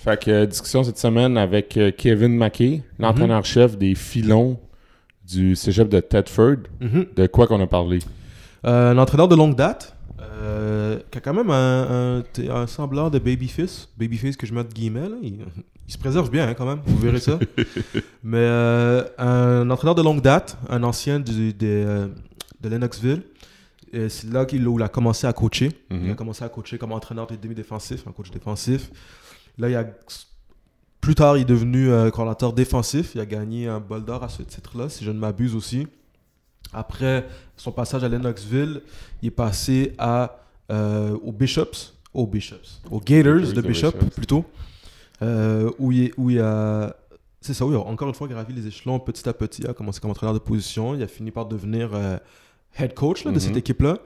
Fait que euh, discussion cette semaine avec euh, Kevin Mackey, l'entraîneur-chef des filons du cégep de Tedford. Mhm. De quoi qu'on a parlé? Euh, un entraîneur de longue date, euh, qui a quand même un, un- t- un semblant de babyface. Babyface que je mets de guillemets, là. Il, il se préserve bien hein, quand même, vous verrez ça. Mais euh, un entraîneur de longue date, un ancien du, des, euh, de Lennoxville. Et C'est là qu'il où il a commencé à coacher. Il a Mhm. commencé à coacher comme entraîneur de demi-défensif, un coach défensif. Là, il a, plus tard, il est devenu euh, coordinateur défensif. Il a gagné un bol d'or à ce titre-là, si je ne m'abuse aussi. Après son passage à Lennoxville, il est passé à, euh, aux Bishops, aux Bishops, aux Gators de Bishop Bishops. plutôt, euh, où, il, où il a, c'est ça, il a encore une fois gravi les échelons petit à petit. Il a commencé comme entraîneur de position, il a fini par devenir euh, head coach là, de cette Mhm. équipe-là.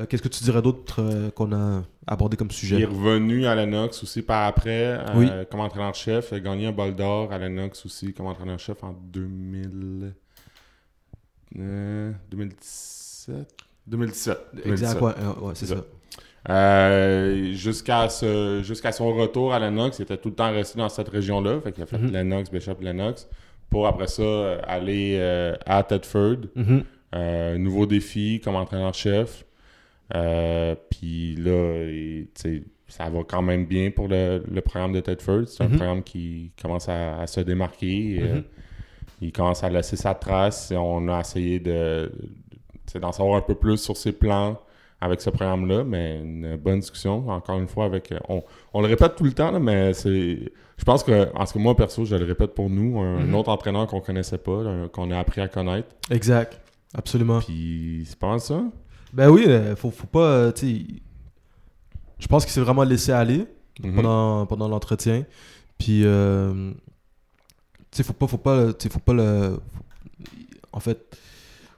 Euh, Qu'est-ce que tu dirais d'autre euh, qu'on a abordé comme Il est sujet revenu à Lennox aussi par après, euh, Oui. comme entraîneur-chef. Il a gagné un bol d'or à Lennox aussi comme entraîneur-chef en 2000... euh, 2017? 2017. Exact, 2017. ouais, ouais, c'est ça. Euh, jusqu'à son retour à Lennox, il était tout le temps resté dans cette région-là. Fait qu'il a fait Mhm. Lennox, Bishop, Lennox. Pour après ça, aller euh, à Tedford. Mhm. Euh, nouveau défi comme entraîneur-chef. Euh, Puis là, ça va quand même bien pour le, le programme de Tedford. C'est un Mhm. programme qui commence à, à se démarquer. Euh, Mhm. il commence à laisser sa trace. Et on a essayé de, d'en savoir un peu plus sur ses plans avec ce programme-là, mais une bonne discussion, encore une fois, avec... On, on le répète tout le temps, là, mais c'est... Je pense que, en ce que moi, perso, je le répète pour nous, un, Mhm. autre entraîneur qu'on connaissait pas, qu'on a appris à connaître. Exact, absolument. Puis c'est pas ça. Ben oui, faut, faut pas. euh, je pense qu'il s'est vraiment laissé aller Mhm. pendant, pendant l'entretien. Puis, euh, tu sais, faut pas, faut pas, faut pas le. En fait,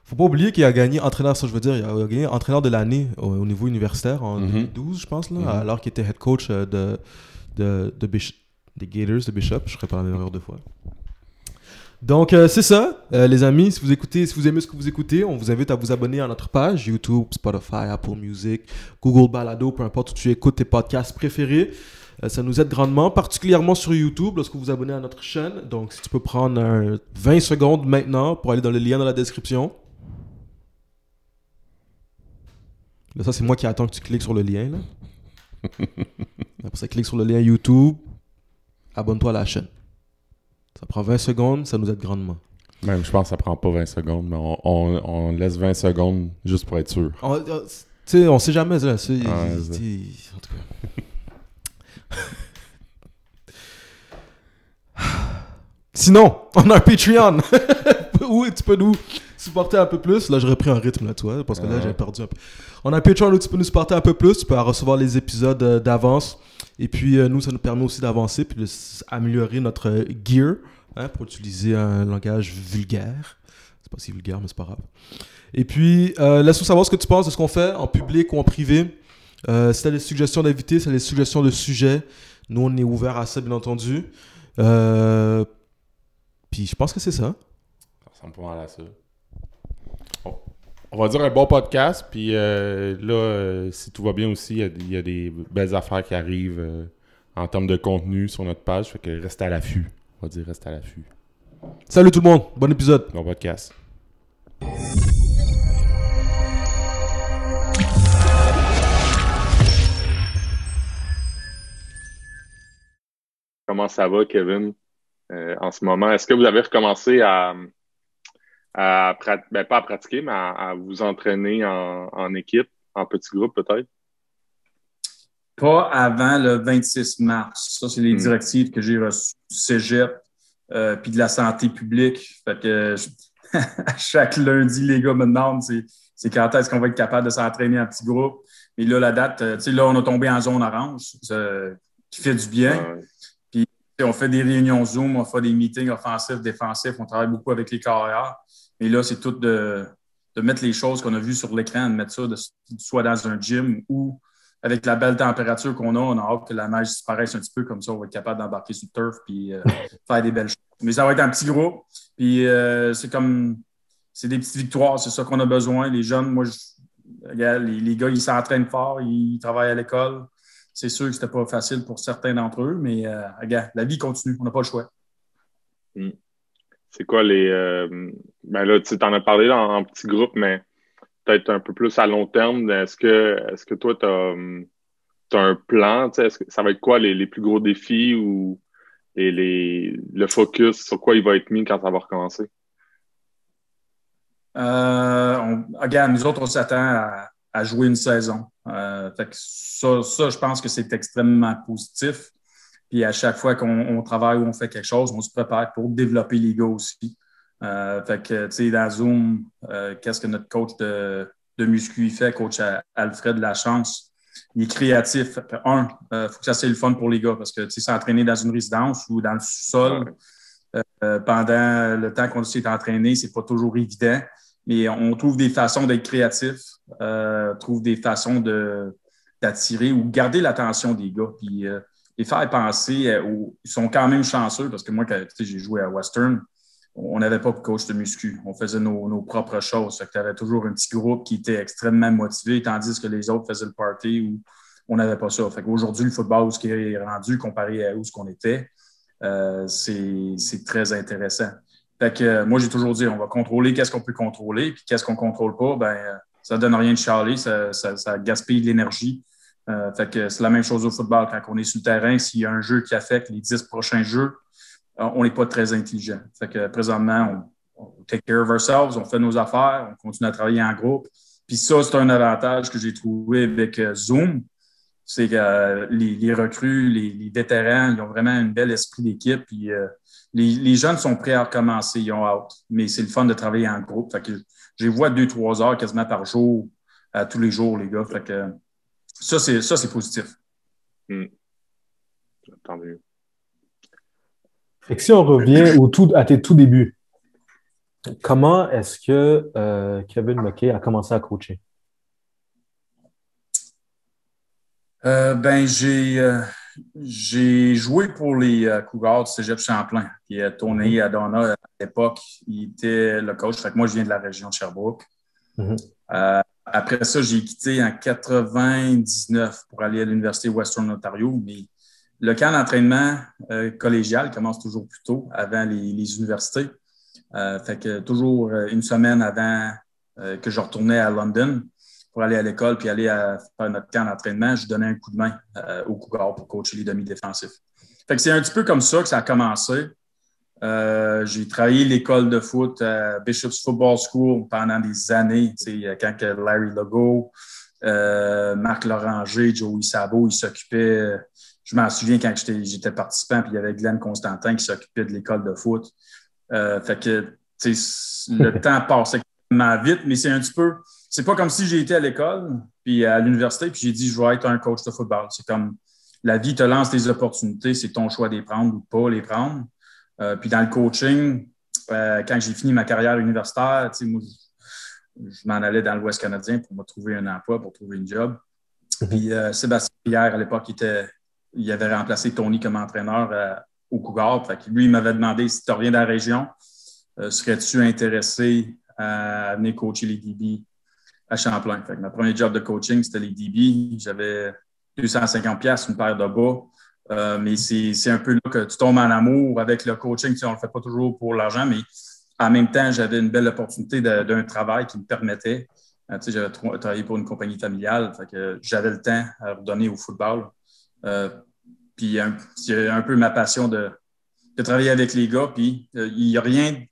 faut pas oublier qu'il a gagné entraîneur, ça je veux dire, il a, gagné entraîneur de l'année au, au niveau universitaire en Mhm. 2012, je pense, là, Mhm. alors qu'il était head coach euh, de, de, de des Gators de Bishop. Je ferai pas la même erreur deux fois. Donc, euh, c'est ça, euh, les amis. Si vous écoutez, si vous aimez ce que vous écoutez, on vous invite à vous abonner à notre page YouTube, Spotify, Apple Music, Google Balado, peu importe où tu écoutes tes podcasts préférés. Euh, ça nous aide grandement, particulièrement sur YouTube lorsque vous vous abonnez à notre chaîne. Donc, si tu peux prendre un 20 secondes maintenant pour aller dans le lien dans la description. Là, ça, c'est moi qui attends que tu cliques sur le lien. Là. Après ça, clique sur le lien YouTube. Abonne-toi à la chaîne. Ça prend 20 secondes, ça nous aide grandement. Même, je pense que ça prend pas 20 secondes, mais on, on- on laisse 20 secondes juste pour être sûr. On, sais, on sait jamais. Là, c'est- Ah, en tout cas. Sinon, on a un Patreon où tu peux nous supporter un peu plus? Là, j'ai repris un rythme, là, toi, parce que là, j'ai perdu un peu. On a un Patreon où tu peux nous supporter un peu plus. Tu peux recevoir les épisodes euh, d'avance. Et puis, euh, nous, ça nous permet aussi d'avancer puis d'améliorer notre euh, gear hein, pour utiliser un langage vulgaire. C'est pas si vulgaire, mais c'est pas grave. Et puis, euh, laisse-nous savoir ce que tu penses de ce qu'on fait en public ou en privé. Euh, si tu as des suggestions d'invités, si tu as des suggestions de sujets, nous, on est ouvert à ça, bien entendu. Euh, puis, je pense que c'est ça. Ça ressemble pas à ça. On, va dire un bon podcast, puis là, si tout va bien aussi, il y a- des belles affaires qui arrivent en termes de contenu sur notre page, fait que reste à l'affût. On va dire reste à l'affût. Salut tout le monde, bon épisode. Bon podcast. Comment ça va, Kevin, euh, en ce moment? Est-ce que vous avez recommencé à, à prat- ben, pas à pratiquer, mais à, à vous entraîner en, en équipe, en petit groupe peut-être? Pas avant le 26 mars. Ça, c'est les Hmm. directives que j'ai reçues du cégep euh, puis de la santé publique. Fait que à chaque lundi, les gars me demandent c'est, c'est quand est-ce qu'on va être capable de s'entraîner en petit groupe? Mais là, la date, euh, tu sais, là, on a tombé en zone orange, ça, qui fait du bien. Euh, sais, On fait des réunions Zoom, on fait des meetings offensifs, défensifs, on travaille beaucoup avec les carrières. Mais là, c'est tout de, de mettre les choses qu'on a vues sur l'écran, de mettre ça de- soit dans un gym ou avec la belle température qu'on a, on a hâte que la neige disparaisse un petit peu, comme ça, on va être capable d'embarquer sur le turf puis euh, faire des belles choses. Mais ça va être un petit groupe. Puis euh, c'est comme, c'est des petites victoires, c'est ça qu'on a besoin. Les jeunes, moi, je, regarde, les, les gars, ils s'entraînent fort, ils travaillent à l'école. c'est sûr que c'était pas facile pour certains d'entre eux, mais regarde, la vie continue. On n'a pas le choix. Hmm. C'est quoi les. ben là, tu en as parlé en, en petit groupe, mais peut-être un peu plus à long terme. Est-ce que, est que toi, tu as, un plan? Est-ce ça va être quoi les, plus gros défis ou les, le focus sur quoi il va être mis quand ça va recommencer? Euh, regarde, nous autres, on s'attend à, jouer une saison. Euh, ça, ça, je pense que c'est extrêmement positif. Puis à chaque fois qu'on travaille ou on fait quelque chose, on se prépare pour développer gars aussi. Euh, fait que, tu sais, dans Zoom, euh, qu'est-ce que notre coach de, de muscu fait, coach Alfred Lachance? Il est créatif. Un, il euh, faut que ça soit le fun pour les gars parce que, tu sais, s'entraîner dans une résidence ou dans le sous-sol pendant le temps qu'on s'est entraîné, c'est pas toujours évident. Mais on trouve des façons d'être créatif, on trouve des façons d'attirer ou garder l'attention des gars. Puis les faire penser, ils sont quand même chanceux parce que moi, quand j'ai joué à Western, on n'avait pas de coach de muscu. On faisait nos, propres choses. Tu avais toujours un petit groupe qui était extrêmement motivé, tandis que les autres faisaient le party où on n'avait pas ça. Fait qu'aujourd'hui, le football, où ce qui est rendu comparé à où ce qu'on était, euh, c'est très intéressant. Fait que euh, moi, j'ai toujours dit, on va contrôler qu'est-ce qu'on peut contrôler, puis qu'est-ce qu'on ne contrôle pas, ben euh, ça ne donne rien de charler, ça, gaspille l'énergie. fait que c'est la même chose au football. Quand on est sur le terrain, s'il y a un jeu qui affecte les dix prochains jeux, on n'est pas très intelligent. Fait que présentement, on, take care of ourselves, on fait nos affaires, on continue à travailler en groupe. Puis ça, c'est un avantage que j'ai trouvé avec euh, Zoom. C'est que euh, les, recrues, les, vétérans, ils ont vraiment un bel esprit d'équipe. Puis euh, les, jeunes sont prêts à recommencer, ils ont hâte. Mais c'est le fun de travailler en groupe. Fait que je les vois deux, trois heures quasiment par jour, tous les jours, les gars. Fait que ça, c'est positif. Hmm. Tant que si on revient au tout, à tes tout débuts, comment est-ce que euh, Kevin McKay a commencé à coacher? Euh, ben, j'ai, euh, j'ai joué pour les Cougars du Cégep Champlain, qui a tourné à Donna à l'époque. Il était le coach. Fait que moi, je viens de la région de Sherbrooke. Mm-hmm. après ça, j'ai quitté en 99 pour aller à l'Université Western Ontario, mais le camp d'entraînement euh, collégial commence toujours plus tôt, avant les, universités. Euh, fait que toujours euh, une semaine avant que je retournais à London pour aller à l'école puis aller à faire notre camp d'entraînement, je donnais un coup de main au Cougar pour coacher les demi-défensifs. Fait que c'est un petit peu comme ça que ça a commencé. j'ai travaillé l'école de foot à Bishop's Football School pendant des années. Quand Larry Legault, Marc Loranger, Joey Sabo, ils s'occupaient je m'en souviens quand j'étais participant, puis il y avait Glenn Constantin qui s'occupait de l'école de foot. Euh, fait que le temps passe extrêmement vite, mais c'est un petit peu. C'est pas comme si j'ai été à l'école, puis à l'université, puis j'ai dit je vais être un coach de football. C'est comme la vie te lance des opportunités, c'est ton choix de les prendre ou de pas les prendre. Euh, puis dans le coaching, euh, quand j'ai fini ma carrière universitaire, moi, je, m'en allais dans l'Ouest canadien pour me trouver un emploi, pour trouver un job. Mm-hmm. Puis Sébastien Pierre, à l'époque, était il avait remplacé Tony comme entraîneur euh, au Cougar. lui, il m'avait demandé si tu reviens de la région, euh, serais-tu intéressé à venir coacher les DB à Champlain? Fait ma premier job de coaching, c'était les DB. J'avais 250 pièces une paire de bas. Euh, mais c'est un peu là que tu tombes en amour avec le coaching. on ne le fait pas toujours pour l'argent, mais en même temps, j'avais une belle opportunité d'un travail qui me permettait. j'avais travaillé pour une compagnie familiale, j'avais le temps à redonner au football. Euh, puis c'est un peu ma passion de, travailler avec les gars. Puis euh, il n'y a rien.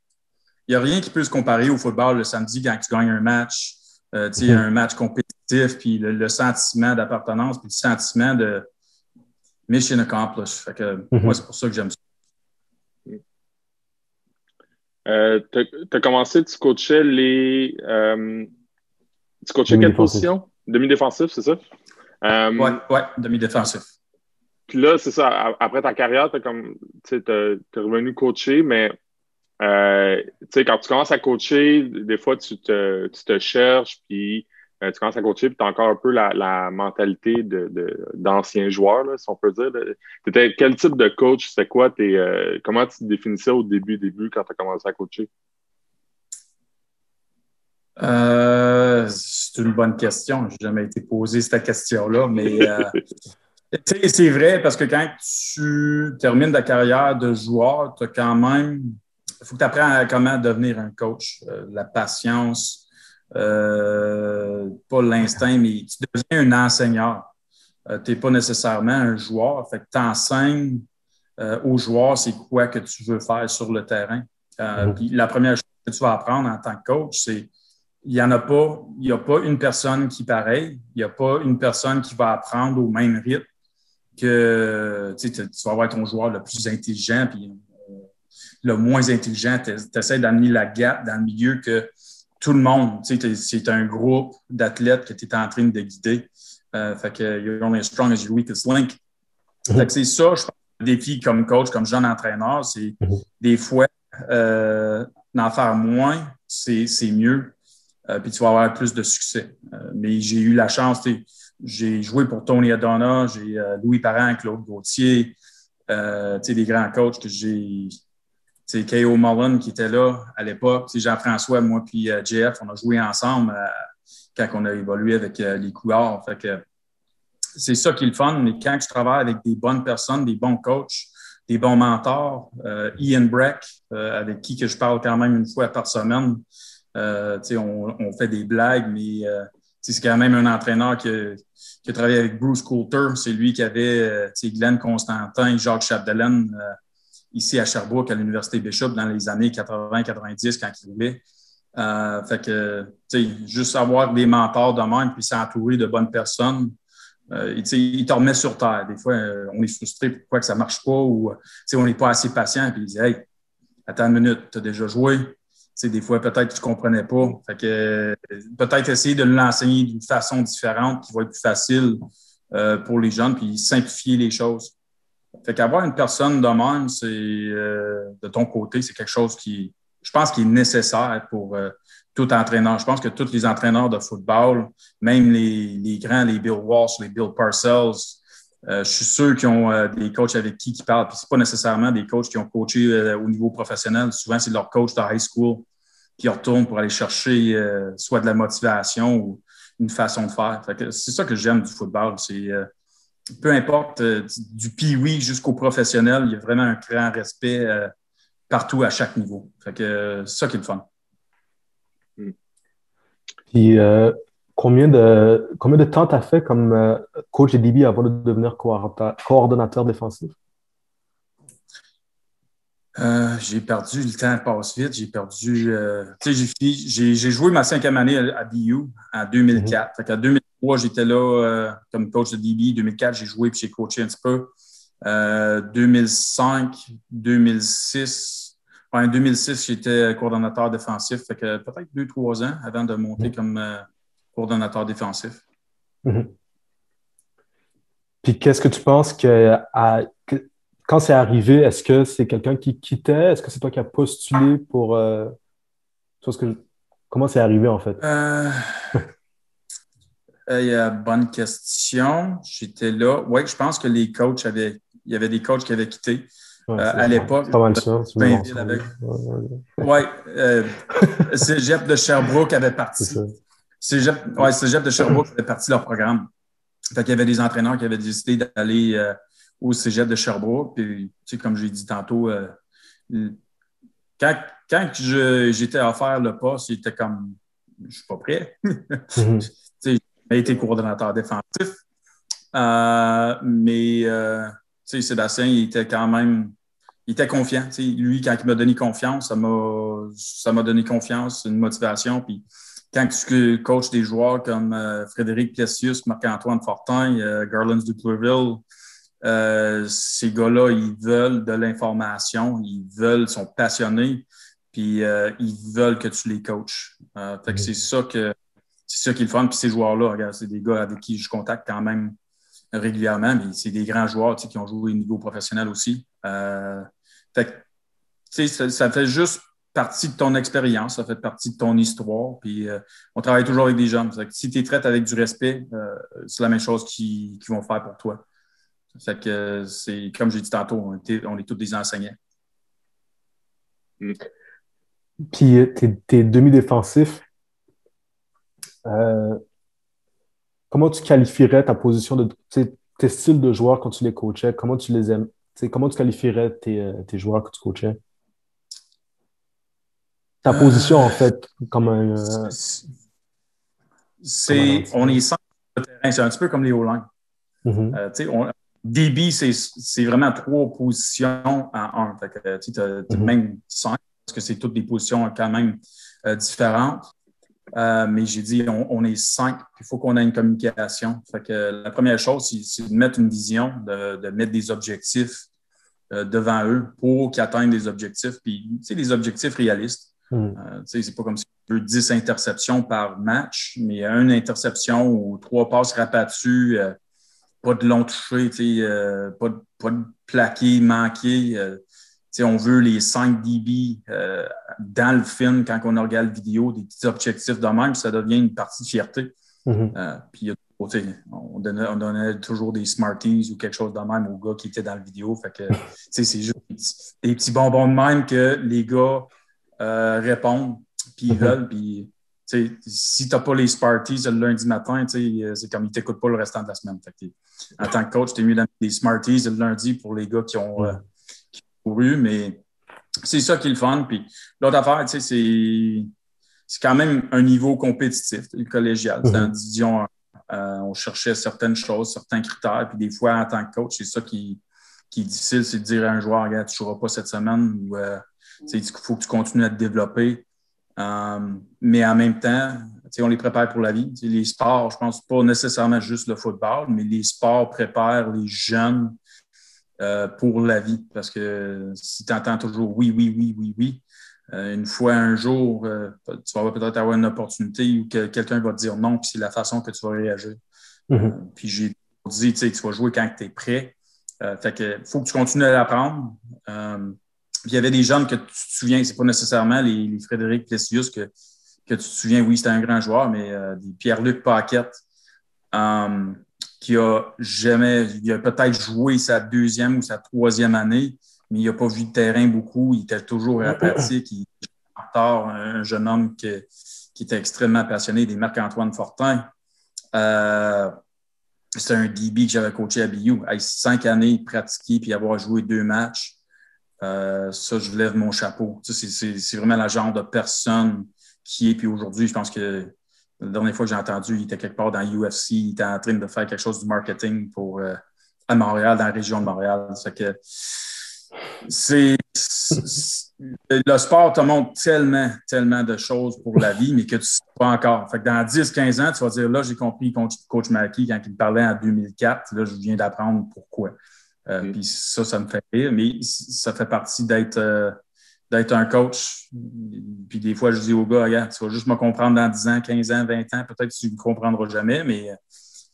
Il a rien qui peut se comparer au football le samedi quand tu gagnes un match, euh, mhm. un match compétitif, puis le, sentiment d'appartenance, puis le sentiment de mission accomplished. Fait que, mhm. Moi, c'est pour ça que j'aime ça. Tu as commencé, tu coachais les. tu coachais quelle position? Demi-défensif, c'est ça? oui, ouais, demi-défensif. Puis là, c'est ça. Après ta carrière, tu comme, es, revenu coacher, mais euh, quand tu commences à coacher, des fois, tu te, tu te cherches, puis euh, tu commences à coacher, puis tu as encore un peu la, la mentalité de, d'ancien joueur, là, si on peut dire. Étais, quel type de coach? C'était quoi? Tes, euh, comment tu te définissais au début, début quand tu as commencé à coacher? c'est une bonne question. Je n'ai jamais été posé cette question-là, mais C'est vrai parce que quand tu termines ta carrière de joueur, tu as quand même. Il faut que tu apprennes à comment devenir un coach. Euh, la patience, euh, pas l'instinct, mais tu deviens un enseignant. Euh, tu n'es pas nécessairement un joueur. Fait que tu enseignes aux joueurs c'est quoi que tu veux faire sur le terrain. Mm-hmm. Puis la première chose que tu vas apprendre en tant que coach, c'est il n'y en a pas, il n'y a pas une personne qui est pareille, il n'y a pas une personne qui va apprendre au même rythme que tu, vas avoir ton joueur le plus intelligent, puis euh, le moins intelligent, tu essaies d'amener la gap dans le milieu que tout le monde, c'est un groupe d'athlètes que tu es en train de guider. Euh, fait que you're only as strong as your weakest link. Mm-hmm. c'est ça, je pense, le défi comme coach, comme jeune entraîneur, c'est mm-hmm. des fois euh, d'en faire moins, c'est mieux. puis tu vas avoir plus de succès. mais j'ai eu la chance, j'ai joué pour Tony Adonna, j'ai euh, Louis Parent, Claude Gauthier, euh, des grands coachs que j'ai. K.O. Mullen qui était là à l'époque. Jean-François, moi puis euh, JF, on a joué ensemble quand on a évolué avec les couloirs. Fait que c'est ça qui est le fun, mais quand je travaille avec des bonnes personnes, des bons coachs, des bons mentors, Ian Breck, avec qui que je parle quand même une fois par semaine, on, fait des blagues, mais c'est quand même un entraîneur qui a, travaillé avec Bruce Coulter. C'est lui qui avait euh, Glenn Constantin, Jacques Chapdelaine euh, ici à Sherbrooke, à l'Université Bishop, dans les années 80-90, quand il voulait. Euh, fait que, juste avoir des mentors de même, puis s'entourer de bonnes personnes, euh, il te remet sur terre. Des fois, on est frustré pourquoi que ça ne marche pas ou on n'est pas assez patient, puis il dit Hey, attends une minute, tu as déjà joué, des fois, peut-être que tu ne comprenais pas. Fait que peut-être essayer de l'enseigner d'une façon différente qui va être plus facile euh, pour les jeunes, puis simplifier les choses. Fait qu'avoir une personne de même, c'est euh, de ton côté, c'est quelque chose qui, je pense, qui est nécessaire pour euh, tout entraîneur. Je pense que tous les entraîneurs de football, même les, grands, les Bill Walsh, les Bill Parcells, je suis sûr qu'ils ont des coachs avec qui ils parlent. Puis c'est pas nécessairement des coachs qui ont coaché au niveau professionnel. Souvent, c'est leur coach de high school qui retourne pour aller chercher euh, soit de la motivation ou une façon de faire. c'est ça que j'aime du football. C'est euh, peu importe euh, du pee jusqu'au professionnel, il y a vraiment un grand respect partout à chaque niveau. c'est ça qui est le fun. Puis combien de combien de temps tu as fait comme coach de DB avant de devenir coordonnateur défensif? Euh, j'ai perdu, le temps passe vite. J'ai perdu. Euh, tu sais, j'ai joué ma cinquième année à, BU en 2004. En 2003, j'étais là euh, comme coach de DB. 2004, j'ai joué puis j'ai coaché un petit peu. 2005, 2006. En 2006, j'étais coordonnateur défensif. Fait que peut-être deux, trois ans avant de monter mhm. comme coordonnateur défensif. Mhm. Puis qu'est-ce que tu penses que, quand c'est arrivé, est-ce que c'est quelqu'un qui quittait? Est-ce que c'est toi qui as postulé pour. Euh, que Comment c'est arrivé en fait? Euh... euh bonne question. J'étais là. Oui, je pense que les coachs avaient. Il y avait des coachs qui avaient quitté. Euh, à l'époque. Pas mal ça. Oui. Cégep de Sherbrooke avait parti. Cégep, ouais, Cégep de Sherbrooke avait parti leur programme. Fait qu'il y avait des entraîneurs qui avaient décidé d'aller au cégep de Sherbrooke. Puis, tu sais, comme je l'ai dit tantôt, euh, quand, quand j'étais à faire le poste, c'était comme, je suis pas prêt. Mhm. tu j'ai été coordonnateur défensif. Euh, mais, euh, Sébastien, il était quand même, il était confiant. Lui, quand il m'a donné confiance, ça m'a, ça m'a donné confiance, une motivation. Puis, quand tu coaches des joueurs comme Frédéric Plessius, Marc-Antoine Fortin, Garland Duclerville, euh, ces gars-là, ils veulent de l'information, ils veulent, sont passionnés, puis euh, ils veulent que tu les coaches. Euh, fait que c'est ça que c'est ça qui est le fun. Puis ces joueurs-là, regarde, c'est des gars avec qui je contacte quand même régulièrement, mais c'est des grands joueurs qui ont joué au niveau professionnel aussi. que, ça, ça fait juste partie de ton expérience, ça fait partie de ton histoire. Puis on travaille toujours avec des gens. si tu es traité avec du respect, c'est la même chose qu'ils vont faire pour toi. Fait que c'est, comme j'ai dit tantôt, on, est tous des enseignants. Puis euh, tes, demi-défensifs, euh, comment tu qualifierais ta position de. Tes styles de joueurs quand tu les coachais, comment tu les aimes, comment tu qualifierais tes, tes joueurs que tu coachais? Ta position, en fait, comme un. c'est, on est sans terrain, c'est un petit peu comme les O-line. Mm-hmm. DB, c'est vraiment trois positions en un. tu as, mm-hmm. même cinq, parce que c'est toutes des positions quand même euh, différentes. Euh, mais j'ai dit, on, est cinq, il faut qu'on ait une communication. Fait que la première chose, c'est de mettre une vision, de, mettre des objectifs euh, devant eux pour qu'ils atteignent des objectifs, puis des objectifs réalistes. Mm. c'est pas comme si on veut 10 interceptions par match, mais une interception ou trois passes rabattues pas de long touché, euh, pas, de, pas de plaqué, manqué. Euh, on veut les 5 dB euh, dans le film quand on regarde la vidéo, des petits objectifs de même, ça devient une partie de fierté. Mm-hmm. puis on donnait, on donnait, toujours des Smarties ou quelque chose de même aux gars qui étaient dans la vidéo. Fait que c'est juste des petits, bonbons de même que les gars répondent, puis ils mm-hmm. veulent. Puis si tu n'as pas les Smarties le lundi matin, c'est comme ils ne t'écoutent pas le restant de la semaine. en tant que coach, tu es mieux dans les Smarties le lundi pour les gars qui ont, euh, couru, mais c'est ça qui est le fun. Puis l'autre affaire, c'est quand même un niveau compétitif, le collégial. Dans division euh, on cherchait certaines choses, certains critères, puis des fois, en tant que coach, c'est ça qui, est difficile, c'est de dire à un joueur, regarde, tu ne joueras pas cette semaine ou euh, il faut que tu continues à te développer. Euh, mais en même temps, on les prépare pour la vie. les sports, je pense pas nécessairement juste le football, mais les sports préparent les jeunes euh, pour la vie. Parce que si tu entends toujours oui, oui, oui, oui, oui, euh, une fois un jour, tu vas peut-être avoir une opportunité où quelqu'un va te dire non, puis c'est la façon que tu vas réagir. Mm-hmm. puis j'ai dit, tu vas jouer quand tu es prêt. fait que faut que tu continues à l'apprendre il y avait des jeunes que tu te souviens, c'est pas nécessairement les, Frédéric Plessius que, que tu te souviens, oui, c'était un grand joueur, mais euh, des Pierre-Luc Paquette, euh, qui a jamais, il a peut-être joué sa deuxième ou sa troisième année, mais il n'a pas vu de terrain beaucoup. Il était toujours à pratique. Il était un jeune homme qui, qui était extrêmement passionné, des Marc-Antoine Fortin. Euh, c'est un DB que j'avais coaché à BU. cinq années pratiqué puis avoir joué deux matchs. Euh, ça, je lève mon chapeau. C'est vraiment la genre de personne qui est. Puis aujourd'hui, je pense que la dernière fois que j'ai entendu, il était quelque part dans l'UFC, il était en train de faire quelque chose du marketing pour, euh, à Montréal, dans la région de Montréal. que c'est. Le sport te montre tellement, tellement de choses pour la vie, mais que tu ne sais pas encore. Fait que dans 10-15 ans, tu vas dire là, j'ai compris coach, coach Mackey quand il me parlait en 2004. Là, je viens d'apprendre pourquoi. Euh, puis ça, ça me fait rire, mais ça fait partie d'être euh, d'être un coach. Puis des fois, je dis aux gars, regarde, tu vas juste me comprendre dans 10 ans, 15 ans, 20 ans, peut-être que tu ne me comprendras jamais, mais euh,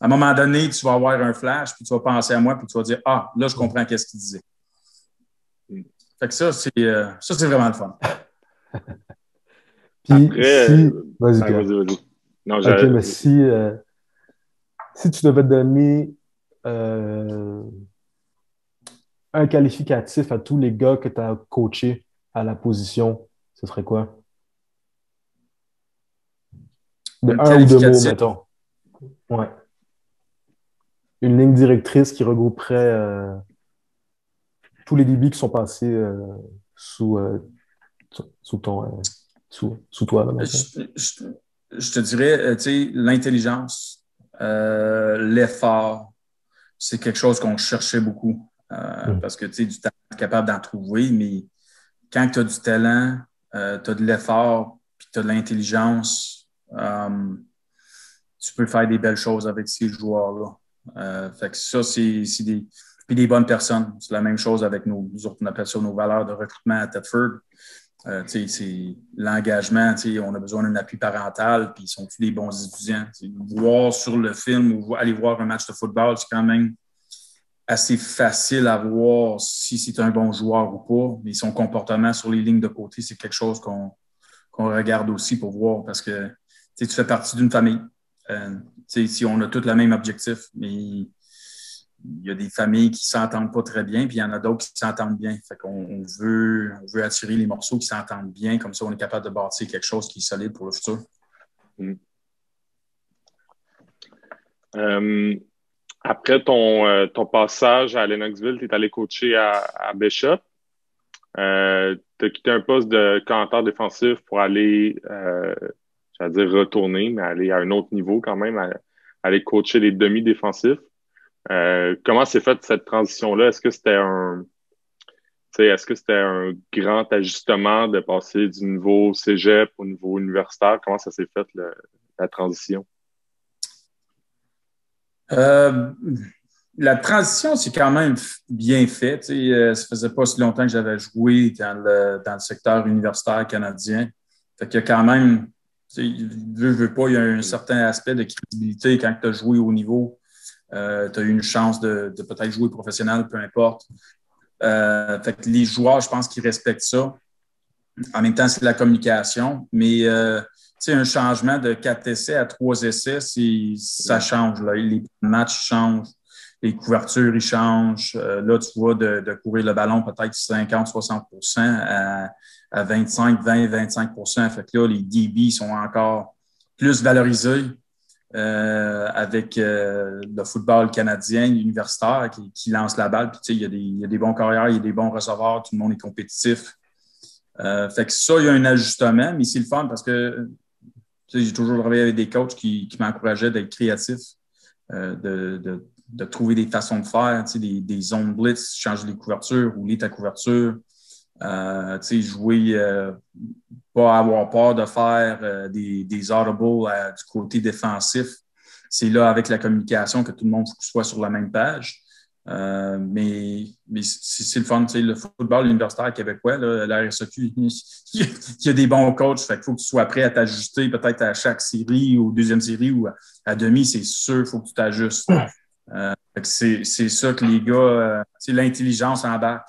à un moment donné, tu vas avoir un flash, puis tu vas penser à moi, puis tu vas dire, ah, là, je comprends qu'est-ce qu'il disait. Fait que ça, c'est ça, c'est vraiment le fun. puis si... Vas-y, ah, vas-y, vas-y. Non, OK, mais si, si tu devais donner un qualificatif à tous les gars que tu as coachés à la position, ce serait quoi? De un ou deux mots, mettons. Ouais. Une ligne directrice qui regrouperait euh, tous les débits qui sont passés euh, sous, euh, sous, ton, sous, sous, toi. je, te dirais, tu sais, l'intelligence, l'effort, c'est quelque chose qu'on cherchait beaucoup. Mm. Parce que tu es capable d'en trouver, mais quand tu as du talent, euh, tu as de l'effort, puis tu as de l'intelligence, euh, tu peux faire des belles choses avec ces joueurs-là. fait que ça, c'est des. Puis des bonnes personnes. C'est la même chose avec nos, autres, on appelle ça nos valeurs de recrutement à Tedford. Euh, c'est l'engagement, on a besoin d'un appui parental, puis ils sont tous des bons étudiants? Voir sur le film ou aller voir un match de football, c'est quand même assez facile à voir si c'est un bon joueur ou pas, mais son comportement sur les lignes de côté, c'est quelque chose qu'on regarde aussi pour voir parce que tu fais partie d'une famille. Euh, si on a tous le même objectif, mais il y a des familles qui ne s'entendent pas très bien, puis il y en a d'autres qui s'entendent bien. On veut attirer les morceaux qui s'entendent bien, comme ça on est capable de bâtir quelque chose qui est solide pour le futur. Mm. Euh, après ton, ton passage à Lennoxville, tu es allé coacher à, à Bishop. Euh, tu as quitté un poste de commentaire défensif pour aller, euh, j'allais dire retourner, mais aller à un autre niveau quand même, aller coacher les demi-défensifs. Euh, comment s'est faite cette transition-là? Est-ce que c'était un est-ce que c'était un grand ajustement de passer du niveau cégep au niveau universitaire? Comment ça s'est fait, la transition? Euh, la transition, c'est quand même bien fait. Ça euh, ça faisait pas si longtemps que j'avais joué dans le, dans le, secteur universitaire canadien. Fait y a quand même, veux, veux pas, il y a un certain aspect de crédibilité quand tu as joué au niveau. Euh, tu as eu une chance de, peut-être jouer professionnel, peu importe. Fait que les joueurs, je pense qu'ils respectent ça. En même temps, c'est la communication. Mais euh, un changement de quatre essais à trois essais, ça change. Là. Les matchs changent les couvertures, ils changent. Euh, là, tu vois, de, de, courir le ballon peut-être 50-60 à, à 25, 20, 25% Fait que là, les DB sont encore plus valorisés euh, avec euh, le football canadien universitaire qui, qui, lance la balle. Puis, tu sais, il y, a des, il y a des bons carrières, il y a des bons receveurs, tout le monde est compétitif. Euh, fait que ça, il y a un ajustement, mais c'est le fun parce que j'ai toujours travaillé avec des coachs qui, qui m'encourageaient d'être créatif, euh, de, de, de trouver des façons de faire, des, des zones blitz, changer les couvertures, rouler ta couverture, euh, jouer, pas avoir peur de faire des, des audibles du côté défensif. C'est là, avec la communication, que tout le monde soit sur la même page. Euh, mais mais c'est le fun, le football universitaire québécois, là, la RSEQ, il y a des bons coachs, fait qu'il faut que tu sois prêt à t'ajuster peut-être à chaque série ou deuxième série ou à, demi, c'est sûr, il faut que tu t'ajustes. Euh, c'est ça que les gars, euh, c'est l'intelligence en bas.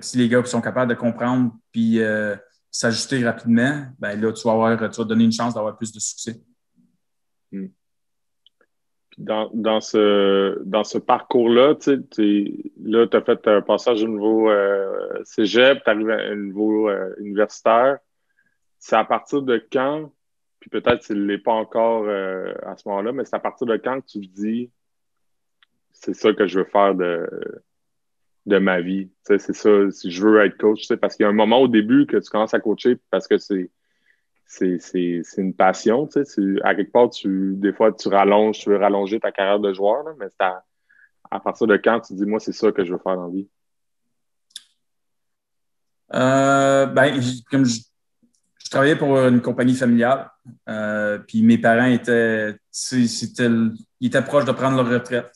si les gars sont capables de comprendre puis s'ajuster rapidement, ben là, tu vas, avoir, tu vas donner une chance d'avoir plus de succès. Dans, dans, ce, dans ce parcours-là, tu là, tu as fait un passage au niveau euh, cégep, tu arrives un niveau euh, universitaire. C'est à partir de quand, puis peut-être qu'il ne l'est pas encore à ce moment-là, mais c'est à partir de quand que tu te dis c'est ça que je veux faire de, de ma vie? C'est ça, si je veux être coach, parce qu'il y a un moment au début que tu commences à coacher parce que c'est c'est une passion. À quelque part, tu, des fois, tu rallonges, tu veux rallonger ta carrière de joueur, mais c'est à, partir de quand tu dis, moi, c'est ça que je veux faire dans la vie? Euh, ben, je, travaillais pour une compagnie familiale, euh, puis mes parents étaient, ils étaient proches de prendre leur retraite.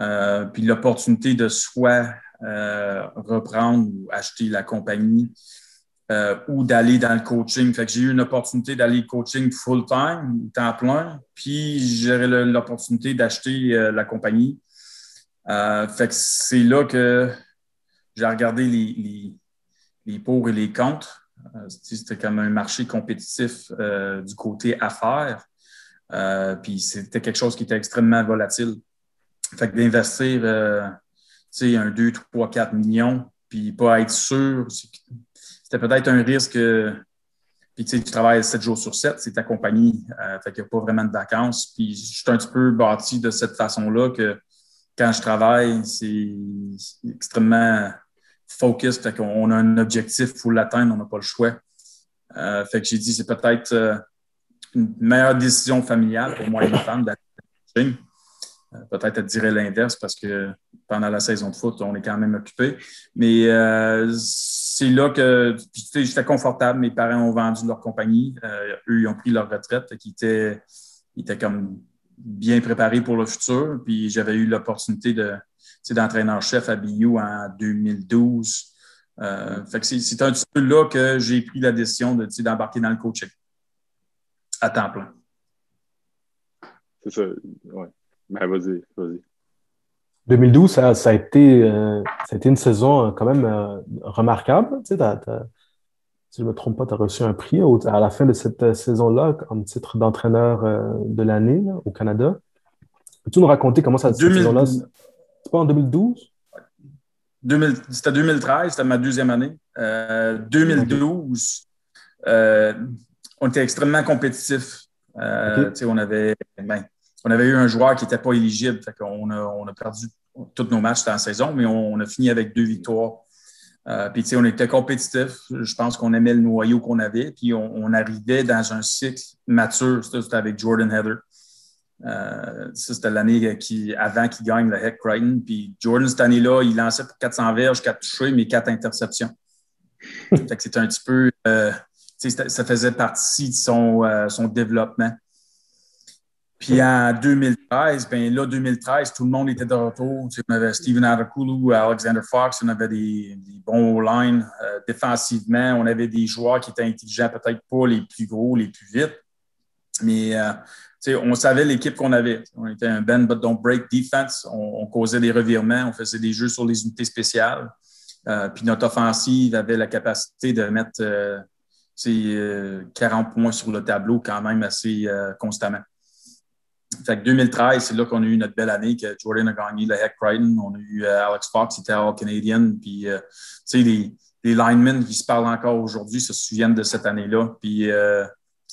Euh, puis l'opportunité de soit reprendre ou acheter la compagnie euh, ou d'aller dans le coaching. Fait que j'ai eu une opportunité d'aller coaching full-time, temps plein, puis j'ai l'opportunité d'acheter la compagnie. fait que c'est là que j'ai regardé les, pour et les contre. c'était comme un marché compétitif du côté affaires. puis c'était quelque chose qui était extrêmement volatile. Fait que d'investir, euh, tu sais, un 2, 3, 4 millions, puis pas être sûr, c'était peut-être un risque. Euh, puis tu sais, tu travailles 7 jours sur 7, c'est ta compagnie, euh, fait qu'il n'y a pas vraiment de vacances. Puis je suis un petit peu bâti de cette façon-là que quand je travaille, c'est extrêmement focus, fait qu'on a un objectif, il faut l'atteindre, on n'a pas le choix. Euh, fait que j'ai dit, c'est peut-être une meilleure décision familiale pour moi et ma femme d'aller peut-être elle dirait l'inverse parce que pendant la saison de foot, on est quand même occupé. Mais euh, c'est là que j'étais confortable. Mes parents ont vendu leur compagnie. Euh, eux, ils ont pris leur retraite, ils étaient comme bien préparés pour le futur. Puis j'avais eu l'opportunité de d'entraîneur-chef à BU en 2012. fait que c'est un petit peu là que j'ai pris la décision d'embarquer dans le coaching à temps plein. C'est ça, ouais. Ben, vas-y, vas-y. 2012, ça, ça, a été, euh, ça a été une saison euh, quand même euh, remarquable. Tu sais, si je ne me trompe pas, tu as reçu un prix à la fin de cette saison-là comme titre d'entraîneur de l'année au Canada. Peux-tu nous raconter comment ça cette saison-là? C'est pas en 2012? c'était 2013, c'était ma deuxième année. 2012, on était extrêmement compétitif. On avait ben, on avait eu un joueur qui n'était pas éligible. Fait on, a, on a perdu tous nos matchs dans la saison, mais on, a fini avec deux victoires. Euh, puis, on était compétitif. Je pense qu'on aimait le noyau qu'on avait. Puis, on, arrivait dans un cycle mature. C'était avec Jordan Heather. Euh, c'était l'année qui, avant qu'il gagne le Heck Crichton. Puis, Jordan, cette année-là, il lançait pour 400 verges, 4 touchés, mais 4 interceptions. fait que c'était un petit peu. Euh, ça faisait partie de son, euh, son développement. Puis en 2013, ben là, 2013, tout le monde était de retour. on avait Steven Adekulu, Alexander Fox, on avait des, bons lines euh, défensivement. On avait des joueurs qui étaient intelligents, peut-être pas les plus gros, les plus vite. Mais euh, on savait l'équipe qu'on avait. On était un band but don't break defense. On, causait des revirements, on faisait des jeux sur les unités spéciales. Euh, puis notre offensive avait la capacité de mettre 40 points sur le tableau quand même assez constamment. Fait que 2013, c'est là qu'on a eu notre belle année, que Jordan a gagné le Heck Crichton. On a eu euh, Alex Fox, qui était All-Canadian. Puis, euh, tu sais, les, linemen qui se parlent encore aujourd'hui se souviennent de cette année-là. Puis, euh,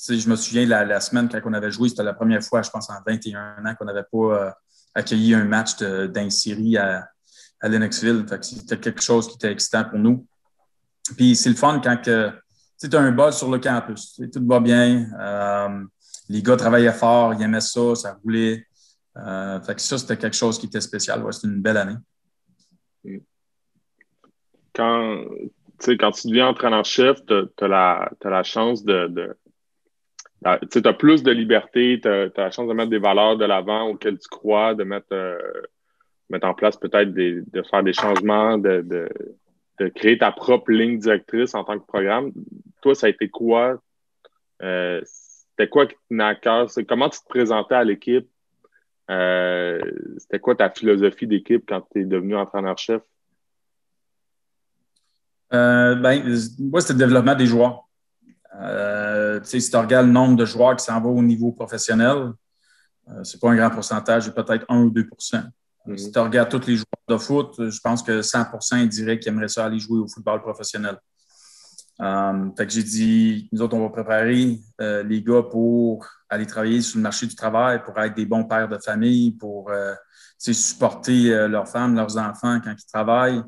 je me souviens la, semaine quand on avait joué, c'était la première fois, je pense, en 21 ans qu'on n'avait pas accueilli un match d'insérie à, à Lennoxville. Fait que c'était quelque chose qui était excitant pour nous. Puis, c'est le fun quand tu as un buzz sur le campus. Tout va bien les gars travaillaient fort, ils aimaient ça, ça roulait. Euh, fait que ça, c'était quelque chose qui était spécial. Ouais, c'était une belle année. Quand, quand tu deviens entraîneur-chef, tu as, la chance de. tu as plus de liberté, tu as, la chance de mettre des valeurs de l'avant auxquelles tu crois, de mettre, euh, mettre en place peut-être de faire des changements, de, de, créer ta propre ligne directrice en tant que programme. Toi, ça a été quoi? Euh, c'était quoi qui tenait à cœur? comment tu te présentais à l'équipe? Euh, c'était quoi ta philosophie d'équipe quand tu es devenu entraîneur-chef? Euh, ben, moi, c'était le développement des joueurs. Euh, si tu regardes le nombre de joueurs qui s'en vont au niveau professionnel, c'est pas un grand pourcentage, peut-être 1 ou 2 mm-hmm. Si tu regardes tous les joueurs de foot, je pense que 100% diraient qu'ils aimeraient ça aller jouer au football professionnel. Um, fait que j'ai dit, nous autres, on va préparer euh, les gars pour aller travailler sur le marché du travail, pour être des bons pères de famille, pour euh, supporter leurs femmes, leurs enfants quand ils travaillent.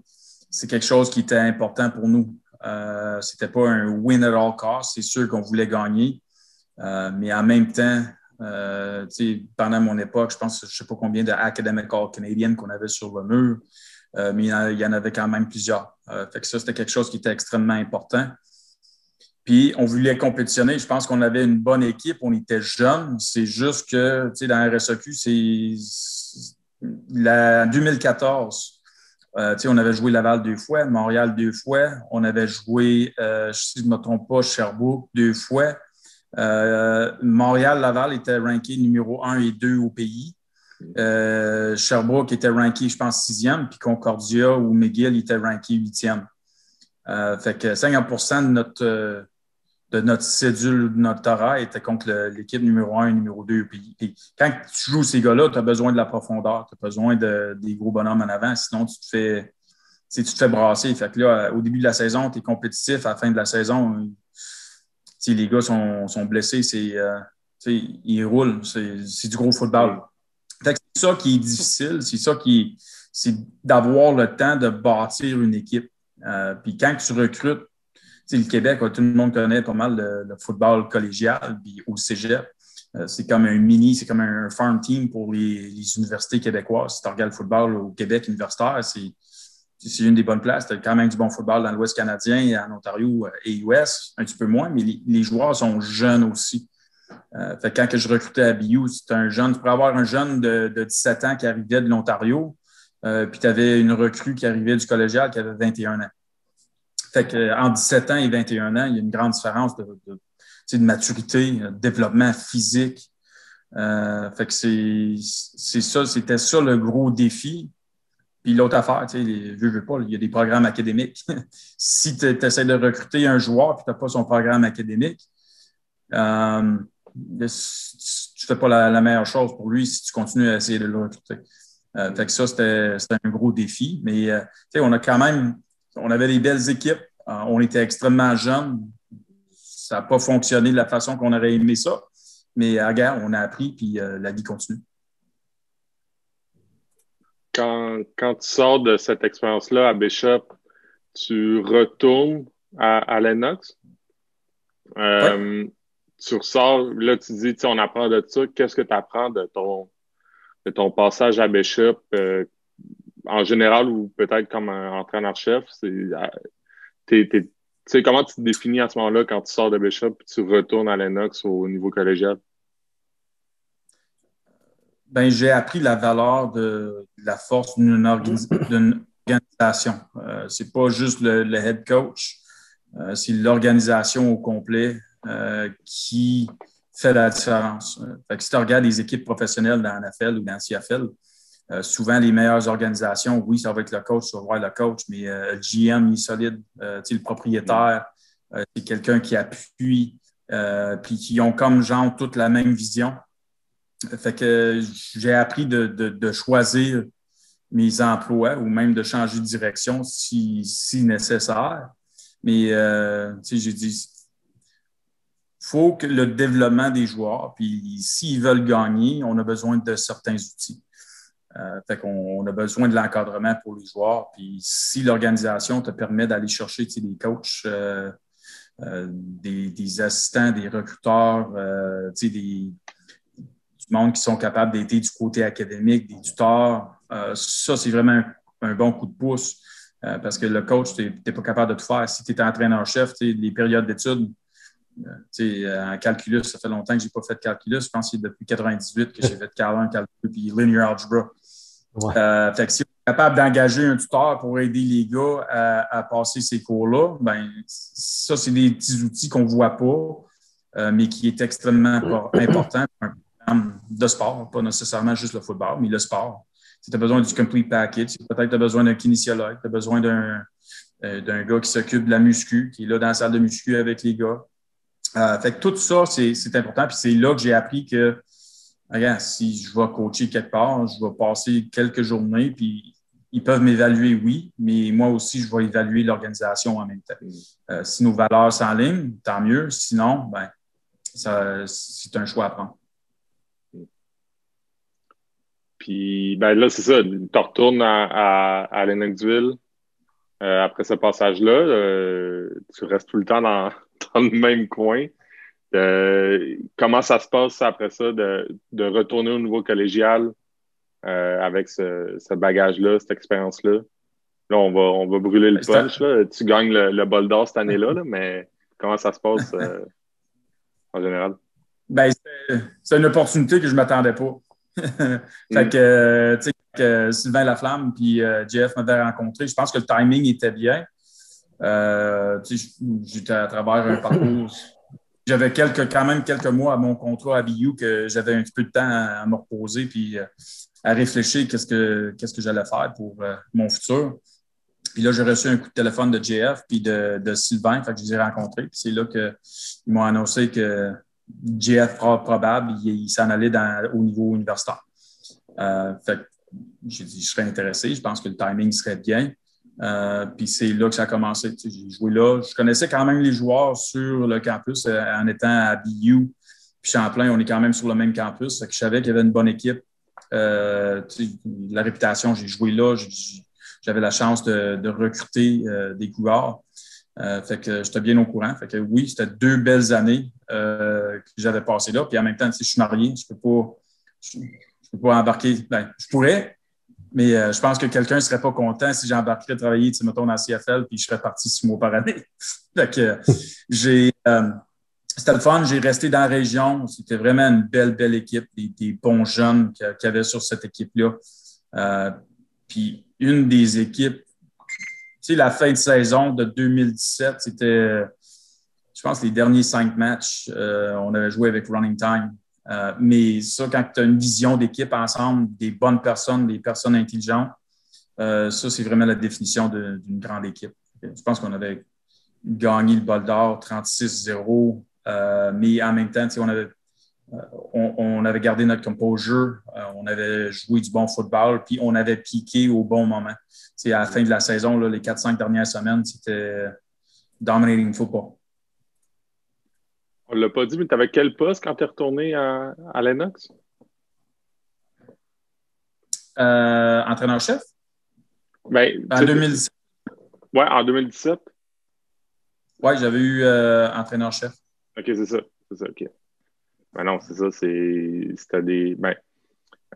C'est quelque chose qui était important pour nous. C'était pas un win at all cost. C'est sûr qu'on voulait gagner. mais en même temps, pendant mon époque, je pense, je sais pas combien de Academic All Canadian qu'on avait sur le mur. Euh, mais il y en avait quand même plusieurs. Euh, fait que ça, c'était quelque chose qui était extrêmement important. Puis, on voulait compétitionner. Je pense qu'on avait une bonne équipe. On était jeunes. C'est juste que, tu sais, dans RSEQ, c'est la 2014. Euh, on avait joué Laval deux fois, Montréal deux fois. On avait joué, si je ne me trompe pas, Sherbrooke deux fois. Montréal-Laval était ranké numéro un et deux au pays. Euh, Sherbrooke était ranké, je pense, sixième, puis Concordia ou McGill était ranké huitième. Euh, fait que 50 de notre, euh, de notre cédule, de notre Torah était contre l'équipe numéro un et numéro deux. Puis, quand tu joues ces gars-là, tu as besoin de la profondeur, tu as besoin de, des gros bonhommes en avant, sinon tu te fais, tu te fais brasser. Fait que là, au début de la saison, tu es compétitif. À la fin de la saison, les gars sont, sont blessés, ils roulent. C'est du gros football c'est ça qui est difficile, c'est ça qui c'est d'avoir le temps de bâtir une équipe. Euh, puis quand tu recrutes, le Québec, tout le monde connaît pas mal le, football collégial, puis au cégep. Euh, c'est comme un mini, c'est comme un farm team pour les, universités québécoises. Si tu regardes le football au Québec universitaire, c'est, une des bonnes places. Tu as quand même du bon football dans l'Ouest canadien, en Ontario et US, un petit peu moins, mais les joueurs sont jeunes aussi. Euh, fait quand que je recrutais à BU, c'était un jeune. Tu pourrais avoir un jeune de, 17 ans qui arrivait de l'Ontario, euh, puis tu avais une recrue qui arrivait du collégial qui avait 21 ans. Fait que, en 17 ans et 21 ans, il y a une grande différence de, de, maturité, de développement physique. Euh, fait que c'est ça, c'était ça le gros défi. Puis l'autre affaire, tu sais, veux pas, il y a des programmes académiques. si tu essaies de recruter un joueur et tu n'as pas son programme académique, tu ne fais pas la, meilleure chose pour lui si tu continues à essayer de le recruter. Euh, fait que ça, c'était un gros défi. Mais euh, on a quand même, on avait des belles équipes. Euh, on était extrêmement jeunes. Ça n'a pas fonctionné de la façon qu'on aurait aimé ça. Mais à guerre, on a appris, puis la vie continue. quand, quand tu sors de cette expérience-là à Bishop, tu retournes à, à Lennox. Tu ressors, là, tu dis, on apprend de ça. Qu'est-ce que tu apprends de ton, de ton passage à Bishop euh, en général ou peut-être comme entraîneur-chef? C'est, euh, comment tu te définis à ce moment-là quand tu sors de Bishop et tu retournes à Lennox au niveau collégial? Ben, j'ai appris la valeur de, la force d'une organisation. Euh, c'est pas juste le, head coach, euh, c'est l'organisation au complet qui fait la différence. Euh, fait que si tu regardes les équipes professionnelles dans la NFL ou dans CFL, souvent les meilleures organisations, oui, ça va être le coach, ça va voir le coach, mais le GM, il est solide, le propriétaire, c'est quelqu'un qui appuie, puis qui ont comme genre toute la même vision. Fait que j'ai appris de, choisir mes emplois ou même de changer de direction si, nécessaire. Mais euh, j'ai dit, faut que le développement des joueurs, puis s'ils veulent gagner, on a besoin de certains outils. Euh, fait qu'on a besoin de l'encadrement pour les joueurs. Puis si l'organisation te permet d'aller chercher des coachs, euh, des, des, assistants, des recruteurs, des, monde qui sont capables d'aider du côté académique, des tuteurs. Euh, ça, c'est vraiment un, bon coup de pouce euh, parce que le coach, tu n'es pas capable de tout faire. Si tu es entraîneur-chef, les périodes d'études, euh, en calculus, ça fait longtemps que je n'ai pas fait de calculus. Je pense que c'est depuis 98 que j'ai fait calcul, calculus puis linear algebra. fait que si on est capable d'engager un tuteur pour aider les gars à, passer ces cours-là, ben, ça, c'est des petits outils qu'on ne voit pas, mais qui est extrêmement important de sport, pas nécessairement juste le football, mais le sport. Si tu as besoin du complete package, peut-être tu as besoin d'un kinésiologue, tu as besoin d'un euh, d'un gars qui s'occupe de la muscu, qui est là dans la salle de muscu avec les gars. Euh, fait que tout ça, c'est important. Puis c'est là que j'ai appris que, regarde, si je vais coacher quelque part, je vais passer quelques journées, puis ils peuvent m'évaluer, oui, mais moi aussi, je vais évaluer l'organisation en même temps. Euh, si nos valeurs s'enlignent, tant mieux. Sinon, ben, c'est un choix à prendre. Puis ben là, c'est ça, tu retournes à, à, à euh, après ce passage-là. Tu restes tout le temps dans, dans le même coin. Euh, comment ça se passe après ça de, de retourner au niveau collégial avec ce, ce bagage-là, cette expérience-là? Là, on va, on va brûler le ben, punch. Là. Tu gagnes le, le bol d'or cette année-là, là, mais comment ça se passe en général? Ben, c'est une opportunité que je ne m'attendais pas. fait que, euh, tu sais, que Sylvain Laflamme puis euh, Jeff m'avaient rencontré, je pense que le timing était bien. Euh, j'étais à travers un parcours. J'avais quand même quelques mois à mon contrat à BU que j'avais un petit peu de temps à, me reposer puis à réfléchir qu'est-ce que, qu'est-ce que j'allais faire pour mon futur. Puis là, j'ai reçu un coup de téléphone de JF puis de, Sylvain, fait que je les ai rencontrés. Puis c'est là qu'ils m'ont annoncé que JF probable, il, s'en allait au niveau universitaire. Euh, fait j'ai dit, je serais intéressé, je pense que le timing serait bien. Euh, puis c'est là que ça a commencé. J'ai joué là. Je connaissais quand même les joueurs sur le campus euh, en étant à BU. Puis Champlain, on est quand même sur le même campus. que je savais qu'il y avait une bonne équipe. la réputation, j'ai joué là. J'avais la chance de, recruter des coureurs. Euh, fait que j'étais bien au courant. Fait que oui, c'était deux belles années euh, que j'avais passées là. Puis en même temps, je suis marié, je peux pas, je, peux pas embarquer. Ben, je pourrais, mais euh, je pense que quelqu'un ne serait pas content si j'embarquerais travailler, tu sais, mettons, dans la CFL, puis je serais parti six mois par année. fait j'ai. c'était le fun, j'ai resté dans la région. C'était vraiment une belle, belle équipe, des, bons jeunes qu'il y avait sur cette équipe-là. puis une des équipes sais, la fin de saison de 2017, c'était, je pense, les derniers cinq matchs, euh, on avait joué avec Running Time. Euh, mais ça, quand tu as une vision d'équipe ensemble, des bonnes personnes, des personnes intelligentes, euh, ça, c'est vraiment la définition d'une grande équipe. Je pense qu'on avait gagné le bol d'or 36-0, mais en même temps, on avait euh, gardé notre composure, euh, on avait joué du bon football, puis on avait piqué au bon moment. À la fin de la saison, les 4-5 dernières semaines, c'était dominating football. On ne l'a pas dit, mais tu avais quel poste quand tu es retourné à, à Lennox? Euh, entraîneur-chef? Ben, En tu sais, 2017. Ouais, en 2017. Oui, j'avais eu euh, entraîneur-chef. OK, c'est ça. C'est ça, OK. Ben non, c'est ça, c'est. C'était des. Ben,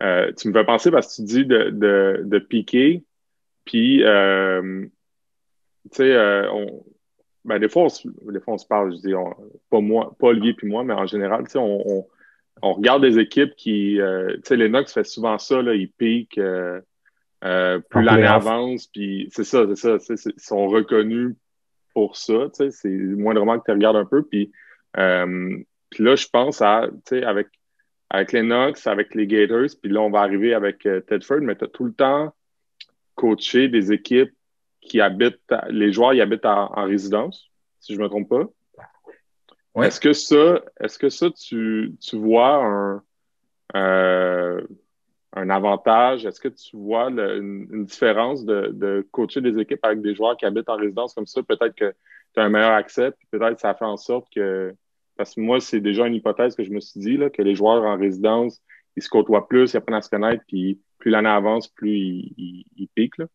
euh, tu me fais penser parce que tu dis de, de, de piquer, puis, tu sais, on. Ben, des fois, on se, des fois, on se parle, je dis, on- pas moi, pas Olivier puis moi, mais en général, tu sais, on, on, on regarde des équipes qui, euh, tu sais, les Knox fait souvent ça, là, ils piquent euh, euh, plus l'année avance, puis c'est ça, c'est ça, ils sont reconnus pour ça, tu sais, c'est moindrement que tu regardes un peu, puis, euh, puis là, je pense à, tu sais, avec, avec les Knox, avec les Gators, puis là, on va arriver avec euh, Tedford, mais tu as tout le temps coaché des équipes qui habitent, les joueurs, ils habitent en, en résidence, si je me trompe pas. Ouais. Est-ce que ça, est-ce que ça, tu, tu vois un, euh, un avantage? Est-ce que tu vois le- une, une différence de, de coacher des équipes avec des joueurs qui habitent en résidence comme ça? Peut-être que tu as un meilleur accès, puis peut-être ça fait en sorte que. Parce que moi, c'est déjà une hypothèse que je me suis dit, là, que les joueurs en résidence, ils se côtoient plus, ils apprennent à se connaître, puis plus l'année avance, plus ils, ils, ils piquent. là.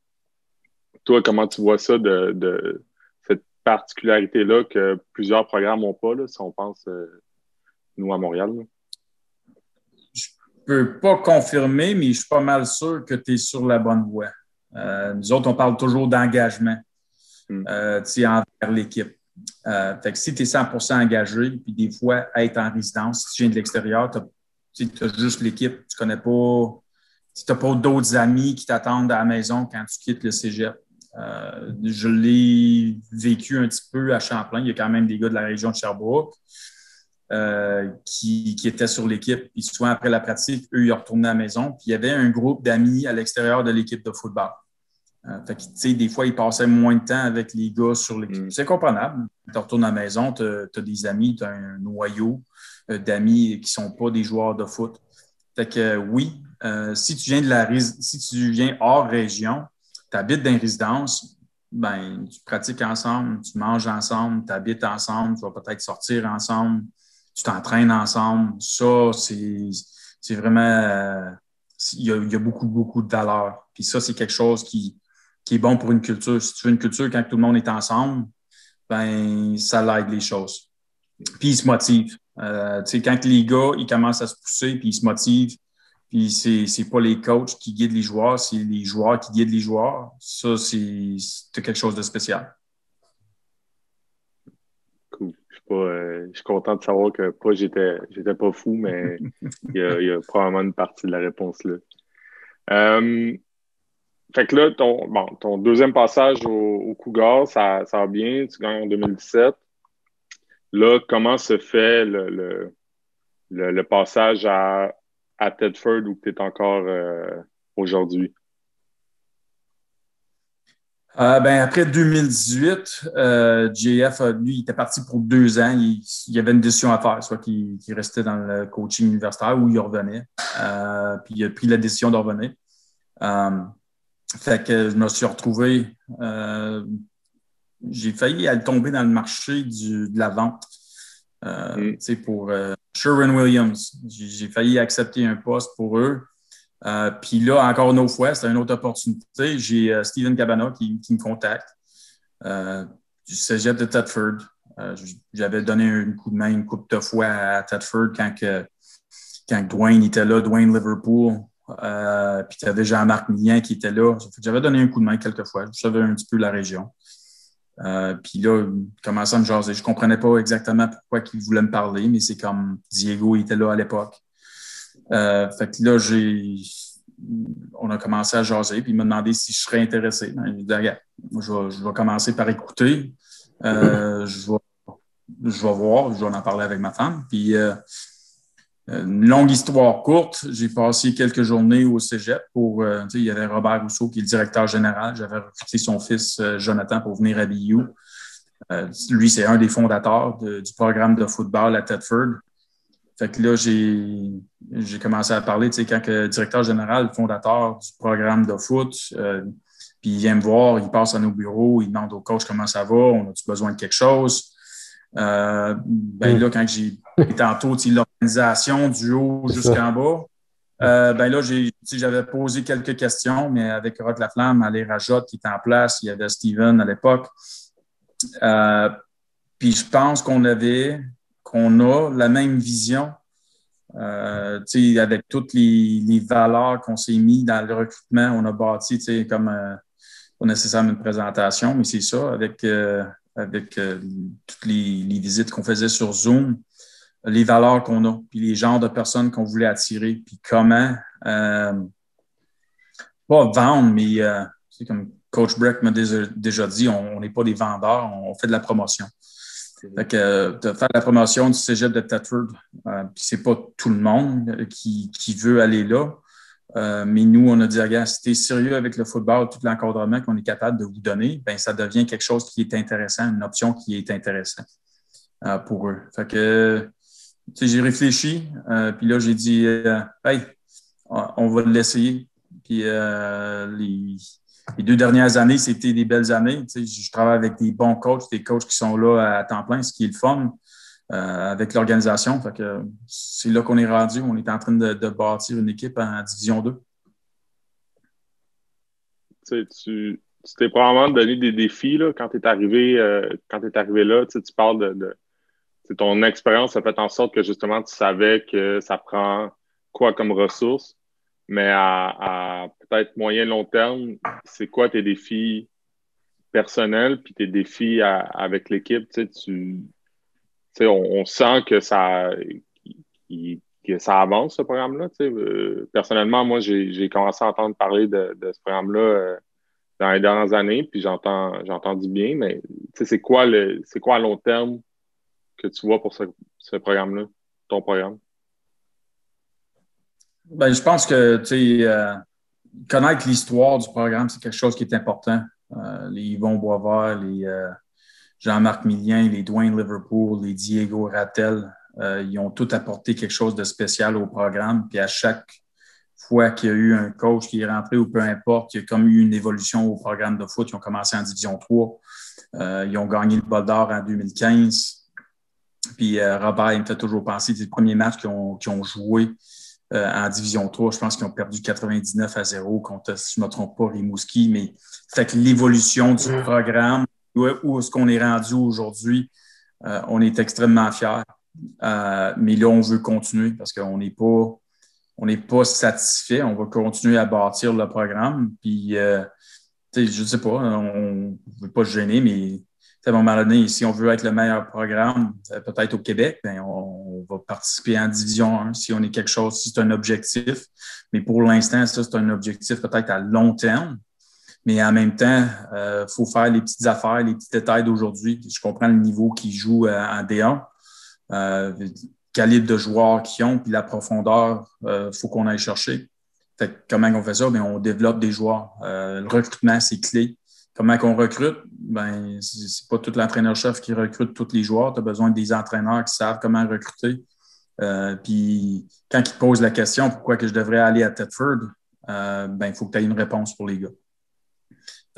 Toi, comment tu vois ça de, de cette particularité-là que plusieurs programmes n'ont pas, là, si on pense, euh, nous, à Montréal? là? Je peux pas confirmer, mais je suis pas mal sûr que tu es sur la bonne voie. Euh, nous autres, on parle toujours d'engagement Mm. tu sais, envers l'équipe. Fait que si tu es 100 engagé, puis des fois, être en résidence, si tu viens de l'extérieur, tu as, juste l'équipe, tu connais pas, tu n'as pas d'autres amis qui t'attendent à la maison quand tu quittes le cégep. Euh, je l'ai vécu un petit peu à Champlain. Il y a quand même des gars de la région de Sherbrooke euh, qui, qui étaient sur l'équipe. Puis souvent, après la pratique, eux, ils retournaient à la maison. Puis il y avait un groupe d'amis à l'extérieur de l'équipe de football. Euh, fait que, des fois, ils passaient moins de temps avec les gars sur l'équipe. Mm. C'est comprenable. Tu retournes à la maison, tu as, des amis, tu as un noyau d'amis qui ne sont pas des joueurs de foot. Fait que oui, si tu viens de la si tu viens hors région, tu habites dans une résidence, ben, tu pratiques ensemble, tu manges ensemble, tu habites ensemble, tu vas peut-être sortir ensemble, tu t'entraînes ensemble. Ça, c'est vraiment. euh, il, y a, beaucoup, beaucoup de valeur. Puis ça, c'est quelque chose qui, qui est bon pour une culture. Si tu veux une culture quand tout le monde est ensemble, ben ça l'aide les choses. Puis ils se motivent. Euh, quand les gars ils commencent à se pousser, puis ils se motivent, puis c'est, c'est pas les coachs qui guident les joueurs, c'est les joueurs qui guident les joueurs. Ça, c'est, quelque chose de spécial. Cool. Je suis, pas, euh, je suis content de savoir que pas j'étais j'étais pas fou, mais il y, a, il y a probablement une partie de la réponse là. Euh, fait que là, ton, bon, ton deuxième passage au, Cougar, ça, ça va bien, tu gagnes en 2017. Là, comment se fait le, le passage à, à Tedford où tu es encore euh, aujourd'hui? Euh, ben, après 2018, euh, JF, lui, il était parti pour deux ans. Il, il y avait une décision à faire, soit qu'il restait dans le coaching universitaire ou il revenait. Puis il a pris la décision de revenir. Fait que je me suis retrouvé. euh, j'ai failli aller tomber dans le marché du, de la vente. Euh, Mm. tu sais, pour euh, Sherwin-Williams. J'ai j'ai failli accepter un poste pour eux. Euh, Puis là, encore une fois, c'est une autre opportunité. J'ai euh, Steven Cabana qui, me contacte euh, du cégep de Thetford. Euh, J'avais donné un coup de main une couple de fois à Thetford quand, que, quand Dwayne était là, Dwayne Liverpool. Puis tu avais Jean-Marc Millien qui était là. J'avais donné un coup de main quelques fois. Je savais un petit peu la région. Euh, puis là, commençait à me jaser. Je comprenais pas exactement pourquoi il voulait me parler, mais c'est comme Diego était là à l'époque. Euh, fait que là, j'ai, on a commencé à jaser, puis il m'a demandé si je serais intéressé. Ben, dit, je vais, commencer par écouter. Euh, je, vais, je vais voir, je vais en parler avec ma femme. Puis, une longue histoire courte, j'ai passé quelques journées au cégep pour, euh, il y avait Robert Rousseau qui est le directeur général. J'avais recruté son fils euh, Jonathan pour venir à BU. Euh, lui, c'est un des fondateurs de- du programme de football à Thetford. Fait que là, j'ai, commencé à parler, tu sais, quand le directeur général, fondateur du programme de foot, euh, puis il vient me voir, il passe à nos bureaux, il demande au coach comment ça va, on a-tu besoin de quelque chose? Euh, ben Mm. là, quand j'ai tantôt, tu sais, l'organisation du haut jusqu'en bas, Euh, ben là, j'avais posé quelques questions, mais avec Rock Laflamme, Ali Rajot qui était en place, il y avait Steven à l'époque. Euh, puis je pense qu'on avait, qu'on a la même vision, euh, avec toutes les, valeurs qu'on s'est mis dans le recrutement. On a bâti, comme pas nécessairement une présentation, mais c'est ça, avec, avec toutes les, les visites qu'on faisait sur Zoom les valeurs qu'on a, puis les genres de personnes qu'on voulait attirer, puis comment, euh, pas vendre, mais euh, c'est comme Coach Breck m'a déjà dit, on n'est pas des vendeurs, on fait de la promotion. Fait que, euh, de faire la promotion du cégep de Tetford, euh, puis c'est pas tout le monde qui, qui veut aller là. Euh, mais nous, on a dit, regarde, si tu es sérieux avec le football, tout l'encadrement qu'on est capable de vous donner, ben ça devient quelque chose qui est intéressant, une option qui est intéressante euh, pour eux. Fait que j'ai réfléchi, euh, puis là, j'ai dit, euh, hey, on va l'essayer. Puis euh, les, deux dernières années, c'était des belles années. Je travaille avec des bons coachs, des coachs qui sont là à temps plein, ce qui est le fun avec l'organisation. c'est là qu'on est rendu. On est en train de, bâtir une équipe en Division 2. tu t'es probablement donné des défis là, quand tu es arrivé, quand es arrivé là. Tu parles de ton expérience a fait en sorte que justement tu savais que ça prend quoi comme ressources, mais à, peut-être moyen long terme, c'est quoi tes défis personnels puis tes défis avec l'équipe, tu sais, tu, on, sent que ça que ça avance ce programme-là. Tu sais. Euh, personnellement, moi, j'ai commencé à entendre parler de, ce programme-là euh, dans les dernières années, puis j'entends j'ai entendu bien, mais c'est quoi le c'est quoi à long terme que tu vois pour ce, programme-là, ton programme? Ben, je pense que euh, connaître l'histoire du programme, c'est quelque chose qui est important. Euh, les Yvon Boisvert, les euh, Jean-Marc Millien, les Dwayne Liverpool, les Diego Rattel, ils ont tous apporté quelque chose de spécial au programme. Puis à chaque fois qu'il y a eu un coach qui est rentré ou peu importe, il y a comme eu une évolution au programme de foot. Ils ont commencé en Division 3. ils ont gagné le bol d'or en 2015. Puis euh, Robert, il me fait toujours penser des premiers matchs qu'ils ont, ont, joué euh, en Division 3. Je pense qu'ils ont perdu 99 à 0 contre, si je ne me trompe pas, Rimouski. Mais fait que l'évolution du programme, où, est-ce qu'on est rendu aujourd'hui, euh, on est extrêmement fiers. mais là, on veut continuer parce qu'on n'est pas on n'est pas satisfait. On va continuer à bâtir le programme. Puis, je ne sais pas, on ne veut pas se gêner, mais à un moment donné, si on veut être le meilleur programme, euh, peut-être au Québec, ben, on, va participer en Division 1 si on est quelque chose, si c'est un objectif. Mais pour l'instant, ça, c'est un objectif peut-être à long terme. Mais en même temps, il euh, faut faire les petites affaires, les petits détails d'aujourd'hui. Je comprends le niveau qui joue euh, en D1, euh, le de joueurs qu'ils ont, puis la profondeur, il faut qu'on aille chercher. Fait comment on fait ça? Bien, on développe des joueurs. le recrutement, c'est clé. Comment qu'on recrute? Ben, c'est pas tout l'entraîneur-chef qui recrute tous les joueurs. Tu as besoin des entraîneurs qui savent comment recruter. Euh, puis quand ils te posent la question pourquoi que je devrais aller à Tedford, euh, ben, il faut que tu aies une réponse pour les gars.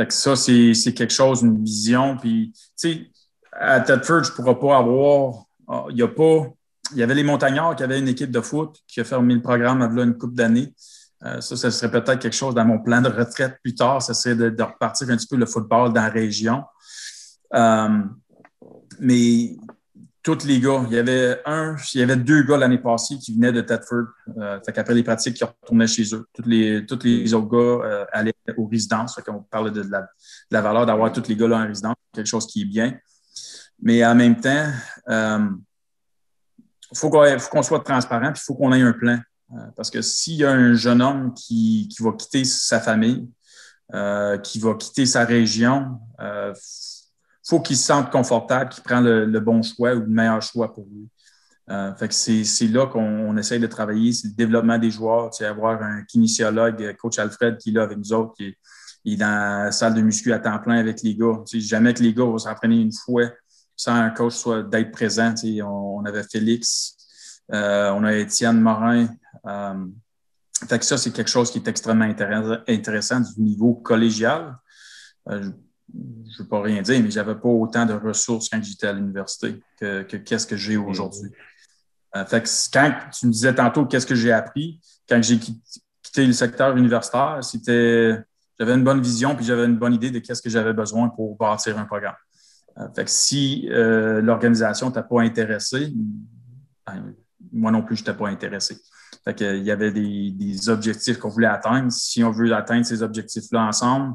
Ça, c'est quelque chose, une vision. Puis, tu sais, à Tedford, je ne pourrais pas avoir. Ah, il y a pas. Il y avait les Montagnards qui avaient une équipe de foot qui a fermé le programme avant une coupe d'années. Euh, ça, ce serait peut-être quelque chose dans mon plan de retraite plus tard, ce serait de, repartir un petit peu le football dans la région. Euh, mais tous les gars, il y avait un, il y avait deux gars l'année passée qui venaient de Thetford. Euh, fait qu'après les pratiques, ils retournaient chez eux. Tous les, les autres gars euh, allaient aux résidences. Fait qu'on parle de, la, de la valeur d'avoir tous les gars là en résidence, quelque chose qui est bien. Mais en même temps, il faut qu'on soit transparent, puis il faut qu'on ait un plan. Euh, parce que s'il y a un jeune homme qui, va quitter sa famille, euh, qui va quitter sa région, il euh, faut qu'il se sente confortable, qu'il prenne le, bon choix ou le meilleur choix pour lui. fait que c'est là qu'on essaye de travailler, c'est le développement des joueurs, tu avoir un kinésiologue, coach Alfred, qui est là avec nous autres, qui est, dans la salle de muscu à temps plein avec les gars. Jamais que les gars vont s'entraîner une fois sans un coach soit d'être présent. On, avait Félix, on a Étienne Morin, euh, fait que ça, c'est quelque chose qui est extrêmement intéressant du niveau collégial. Euh, je ne veux pas rien dire, mais je n'avais pas autant de ressources quand j'étais à l'université que qu'est-ce que, j'ai aujourd'hui. fait que quand tu me disais tantôt qu'est-ce que j'ai appris, quand j'ai quitté le secteur universitaire, c'était j'avais une bonne vision puis j'avais une bonne idée de qu'est-ce que j'avais besoin pour bâtir un programme. fait que si l'organisation t'a pas intéressé, ben, moi non plus, je n'étais pas intéressé. Fait que, il y avait des, objectifs qu'on voulait atteindre. Si on veut atteindre ces objectifs-là ensemble,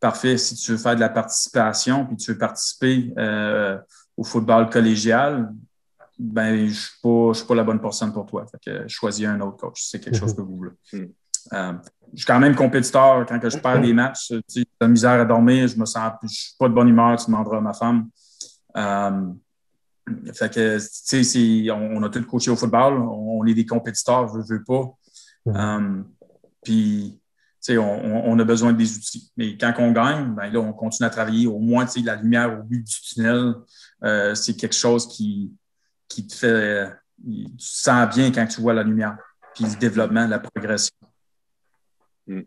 parfait. Si tu veux faire de la participation, puis tu veux participer euh, au football collégial, ben, je ne suis, pas la bonne personne pour toi. Fait que, choisis un autre coach. C'est quelque chose que vous voulez. Mm. Euh, je suis quand même compétiteur. Quand je perds des matchs, j'ai de la misère à dormir, je me sens, je suis pas de bonne humeur, tu demanderas à ma femme. Euh, fait que, tu sais, on, a tout coaché au football, on, est des compétiteurs, je veux pas. Um, puis, tu sais, on, a besoin des outils. Mais quand on gagne, ben là, on continue à travailler. Au moins, tu sais, la lumière au bout du tunnel, euh, c'est quelque chose qui, qui te fait. tu sens bien quand tu vois la lumière, puis le développement, la progression. Hmm.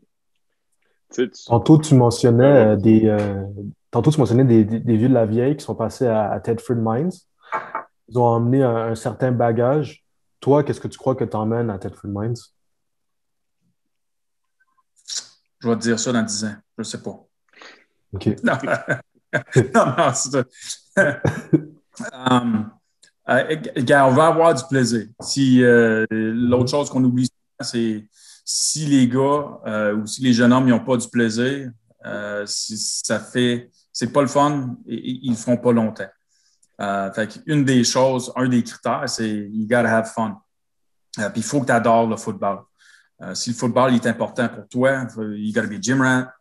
Tantôt, tu mentionnais des. Euh, tantôt, tu mentionnais des, des, vieux de la vieille qui sont passés à, à Tedford Mines ils ont emmené un, certain bagage. Toi, qu'est-ce que tu crois que tu emmènes à Tedford Mines? Je vais te dire ça dans 10 ans. Je ne sais pas. OK. non, non, c'est ça. um, euh, on va avoir du plaisir. Si euh, l'autre chose qu'on oublie, c'est si les gars euh, ou si les jeunes hommes n'ont pas du plaisir, si ça fait, c'est pas le fun, et, ils ne feront pas longtemps. Euh, fait une des choses, un des critères, c'est you gotta have fun. Euh, puis il faut que tu adores le football. Euh, si le football est important pour toi, you gotta be gym rat.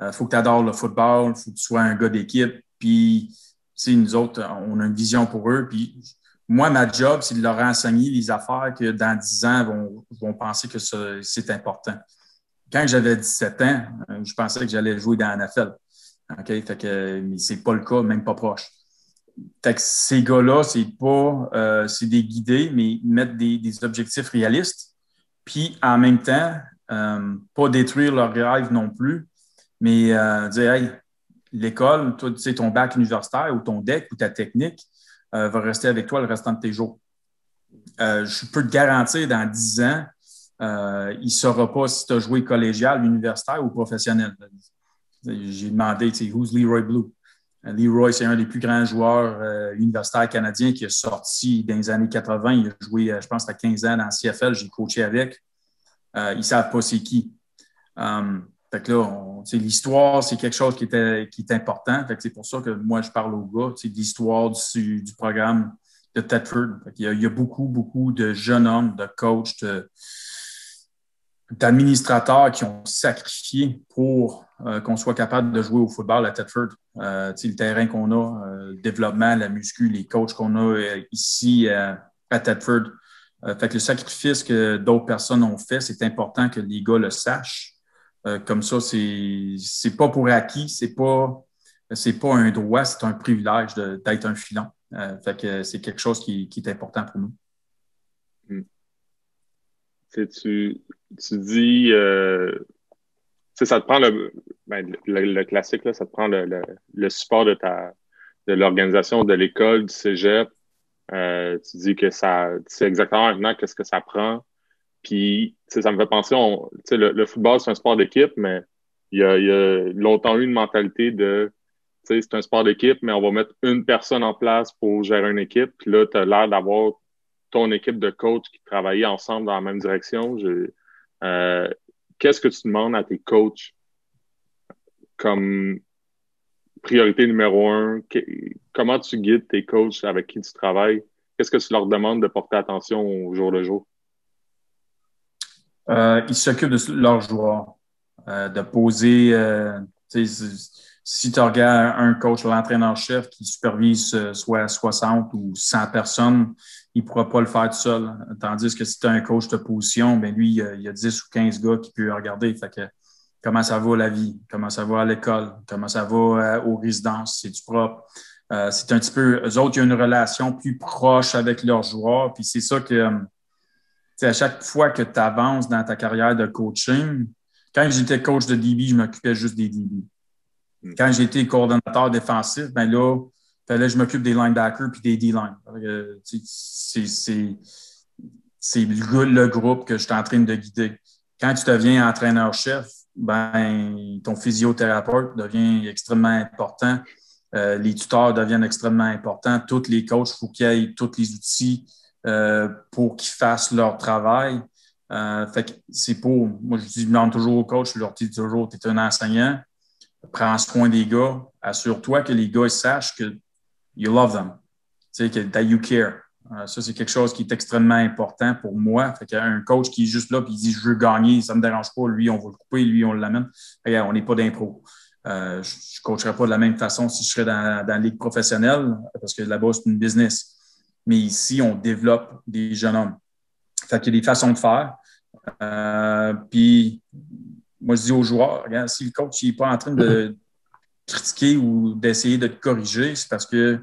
Il faut que tu adores le football, il faut que tu sois un gars d'équipe. Puis, nous autres, on a une vision pour eux. Puis, moi, ma job, c'est de leur enseigner les affaires que dans 10 ans, vont, vont penser que c'est important. Quand j'avais 17 ans, je pensais que j'allais jouer dans la NFL. OK? Fait que, c'est pas le cas, même pas proche ces gars-là, c'est pas euh, c'est des guidés, mais mettre des, objectifs réalistes. Puis en même temps, euh, pas détruire leur rêve non plus, mais euh, dire Hey, l'école, toi, ton bac universitaire ou ton DEC ou ta technique va rester avec toi le restant de tes jours. je peux te garantir dans 10 ans, il ne saura pas si tu as joué collégial, universitaire ou professionnel. J'ai demandé, tu sais, who's Leroy Blue? Leroy, c'est un des plus grands joueurs euh, universitaires canadiens qui est sorti dans les années 80. Il a joué, euh, je pense, à 15 ans dans le CFL. J'ai coaché avec. Euh, ils ne savent pas c'est qui. Um, fait là, l'histoire, c'est quelque chose qui, est important. c'est pour ça que moi, je parle aux gars, de l'histoire du, programme de Tedford. il, y a, beaucoup, beaucoup de jeunes hommes, de coachs, d'administrateurs qui ont sacrifié pour euh, qu'on soit capable de jouer au football à Tedford. Euh, le terrain qu'on a, euh, le développement, la muscu, les coachs qu'on a ici à Tedford. fait que le sacrifice que d'autres personnes ont fait, c'est important que les gars le sachent. comme ça, c'est pas pour acquis, c'est pas c'est pas un droit, c'est un privilège d'être un filon. fait que c'est quelque chose qui, qui, est important pour nous. Hmm. Tu, tu dis ça te prend ben, le, le, classique, là, ça te prend le, le, support de ta de l'organisation de l'école, du cégep. Euh, tu dis que ça, tu sais exactement maintenant qu'est-ce que ça prend. Puis, ça me fait penser, on, le, le football, c'est un sport d'équipe, mais il y a, il y a longtemps eu une mentalité de, c'est un sport d'équipe, mais on va mettre une personne en place pour gérer une équipe. Puis là, tu as l'air d'avoir ton équipe de coach qui travaillait ensemble dans la même direction. Euh, qu'est-ce que tu demandes à tes coachs comme priorité numéro un? comment tu guides tes coachs avec qui tu travailles? Qu'est-ce que tu leur demandes de porter attention au jour le jour? Euh, ils s'occupent de leurs joueurs, euh, de poser. Euh, si tu regardes un coach, l'entraîneur-chef qui supervise soit 60 ou 100 personnes, il ne pourra pas le faire tout seul. Tandis que si tu as un coach de position, ben lui, il y, a, 10 ou 15 gars qui peuvent regarder. Fait que, comment ça va la vie, comment ça va à l'école, comment ça va euh, aux résidences, c'est du propre? Euh, c'est un petit peu, eux autres, il y a une relation plus proche avec leurs joueurs. Puis c'est ça que, euh, à chaque fois que tu avances dans ta carrière de coaching, quand j'étais coach de DB, je m'occupais juste des DB. Hmm. Quand j'étais coordonnateur défensif, ben là, que je m'occupe des linebackers puis des D-line. c'est le, groupe que je suis en train de guider. Quand tu deviens entraîneur-chef, ben, ton physiothérapeute devient extrêmement important. Euh, les tuteurs deviennent extrêmement importants. Tous les coachs, il faut qu'ils aient tous les outils euh, pour qu'ils fassent leur travail. Euh, fait c'est pour, moi, je dis, demande toujours au coach, je leur dis toujours, tu es un enseignant, prends soin des gars, assure-toi que les gars sachent que you love them, tu sais, que that you care. Euh, ça, c'est quelque chose qui est extrêmement important pour moi. Fait un coach qui est juste là et dit Je veux gagner, ça ne me dérange pas. Lui, on va le couper, lui, on l'amène. on n'est pas d'impro. Euh, je ne coacherais pas de la même façon si je serais dans, dans la ligue professionnelle parce que là-bas, c'est une business. Mais ici, on développe des jeunes hommes. Fait qu'il y a des façons de faire. Euh, puis, moi, je dis aux joueurs regarde, si le coach n'est pas en train de critiquer ou d'essayer de te corriger, c'est parce que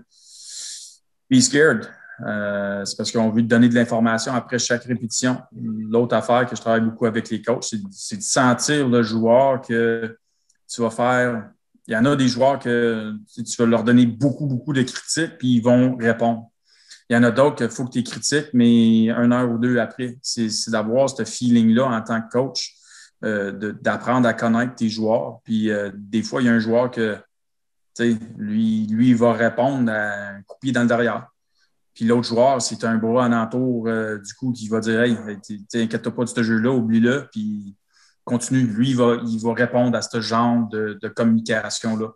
be scared. Euh, c'est parce qu'on veut te donner de l'information après chaque répétition. L'autre affaire que je travaille beaucoup avec les coachs, c'est, de sentir le joueur que tu vas faire. Il y en a des joueurs que tu vas leur donner beaucoup, beaucoup de critiques, puis ils vont répondre. Il y en a d'autres qu'il faut que tu critiques, mais une heure ou deux après. C'est, d'avoir ce feeling-là en tant que coach, d'apprendre à connaître tes joueurs. Puis euh, des fois, il y a un joueur que, lui, lui, il va répondre à un coup dans le derrière. Puis l'autre joueur, c'est un bras en entour euh, du coup qui va dire Hey, t'inquiète pas de ce jeu-là, oublie-le, puis continue. Lui, il va, il va répondre à ce genre de, communication-là.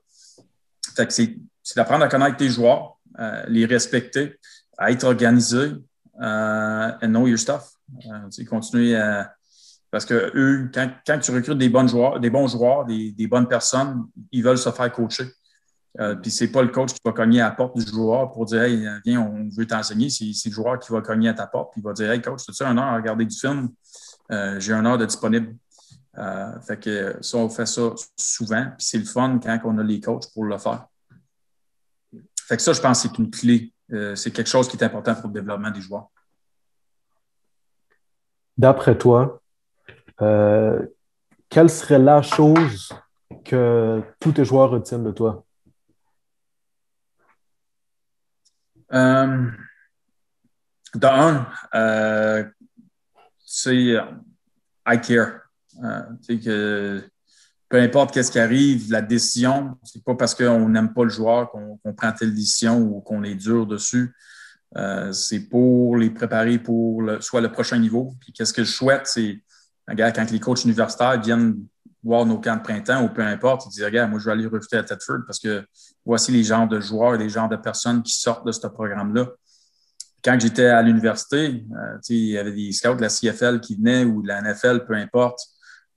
Fait que c'est, d'apprendre à connaître tes joueurs, euh, les respecter, à être organisé, euh, and know your stuff. Euh, continuer à. Parce que eux, quand, tu recrutes des, joueurs, des bons joueurs, des, bonnes personnes, ils veulent se faire coacher. Euh, puis c'est pas le coach qui va cogner à la porte du joueur pour dire Hey, viens, on veut t'enseigner. C'est le joueur qui va cogner à ta porte puis il va dire Hey, coach, as-tu un heure à regarder du film? Euh, j'ai un heure de disponible. Euh, fait que ça, on fait ça souvent. Puis c'est le fun quand on a les coachs pour le faire. Fait que ça, je pense c'est une clé. c'est quelque chose qui est important pour le développement des joueurs. D'après toi, quelle serait la chose que tous tes joueurs retiennent de toi? Euh, dans euh, c'est I care. Euh, que peu importe qu'est-ce qui arrive, la décision, c'est pas parce qu'on n'aime pas le joueur qu'on prend telle décision ou qu'on est dur dessus. Euh, c'est pour les préparer pour le, soit le prochain niveau. Puis qu'est-ce que je souhaite, c'est quand les coachs universitaires viennent voir nos camps de printemps ou peu importe, ils disent Regarde, moi, je vais aller recruter à Tedford parce que voici les genres de joueurs et les genres de personnes qui sortent de ce programme-là. Quand j'étais à l'université, euh, il y avait des scouts de la CFL qui venaient ou de la NFL, peu importe.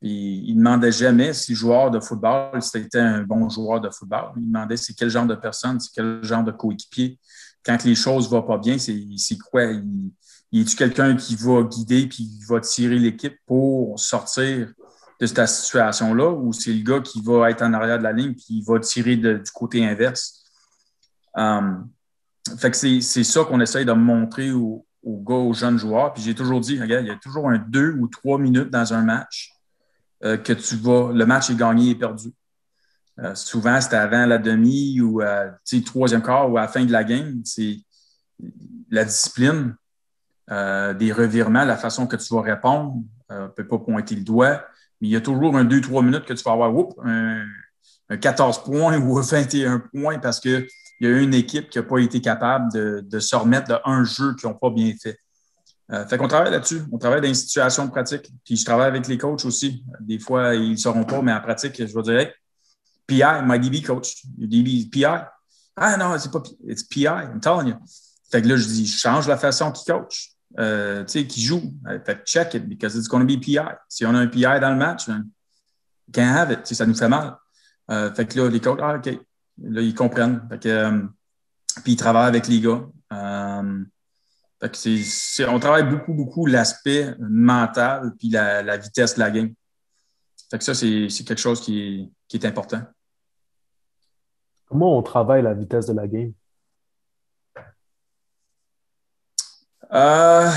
Ils ne demandaient jamais si joueur de football, c'était un bon joueur de football. Ils demandaient c'est quel genre de personne, c'est quel genre de coéquipier. Quand les choses ne vont pas bien, c'est quoi? Il est-tu quelqu'un qui va guider puis qui va tirer l'équipe pour sortir de cette situation-là? Ou c'est le gars qui va être en arrière de la ligne qui va tirer du côté inverse? Um, que c'est ça qu'on essaye de montrer aux, gars, aux jeunes joueurs. Puis j'ai toujours dit, regarde, il y a toujours un deux ou trois minutes dans un match euh, que tu vas, le match est gagné et perdu. Euh, souvent, c'était avant la demi ou euh, troisième quart ou à la fin de la game. C'est la discipline, des revirements, la façon que tu vas répondre. on ne peut pas pointer le doigt mais il y a toujours un 2-3 minutes que tu vas avoir un, 14 points ou un 21 points parce qu'il y a une équipe qui n'a pas été capable de, se remettre de un jeu qu'ils n'ont pas bien fait. Euh, fait qu'on travaille là-dessus. On travaille dans une situation pratique. Puis je travaille avec les coachs aussi. Des fois, ils ne sauront pas, mais en pratique, je vais dire PI, my DB coach. DB, PI. Ah non, c'est pas It's PI, I'm telling you. Fait que là, je dis, je change la façon qu'il coach. Euh, qui joue. Euh, fait check it because it's going to be PI. Si on a un PI dans le match, ben, can't have it. Ça nous fait mal. Euh, fait que là, les coachs, ah, OK. Là, ils comprennent. Fait que, puis ils travaillent avec les gars. fait que on travaille beaucoup, beaucoup l'aspect mental puis la, vitesse de la game. Fait que ça, c'est quelque chose qui qui est important. Comment on travaille la vitesse de la game? Euh,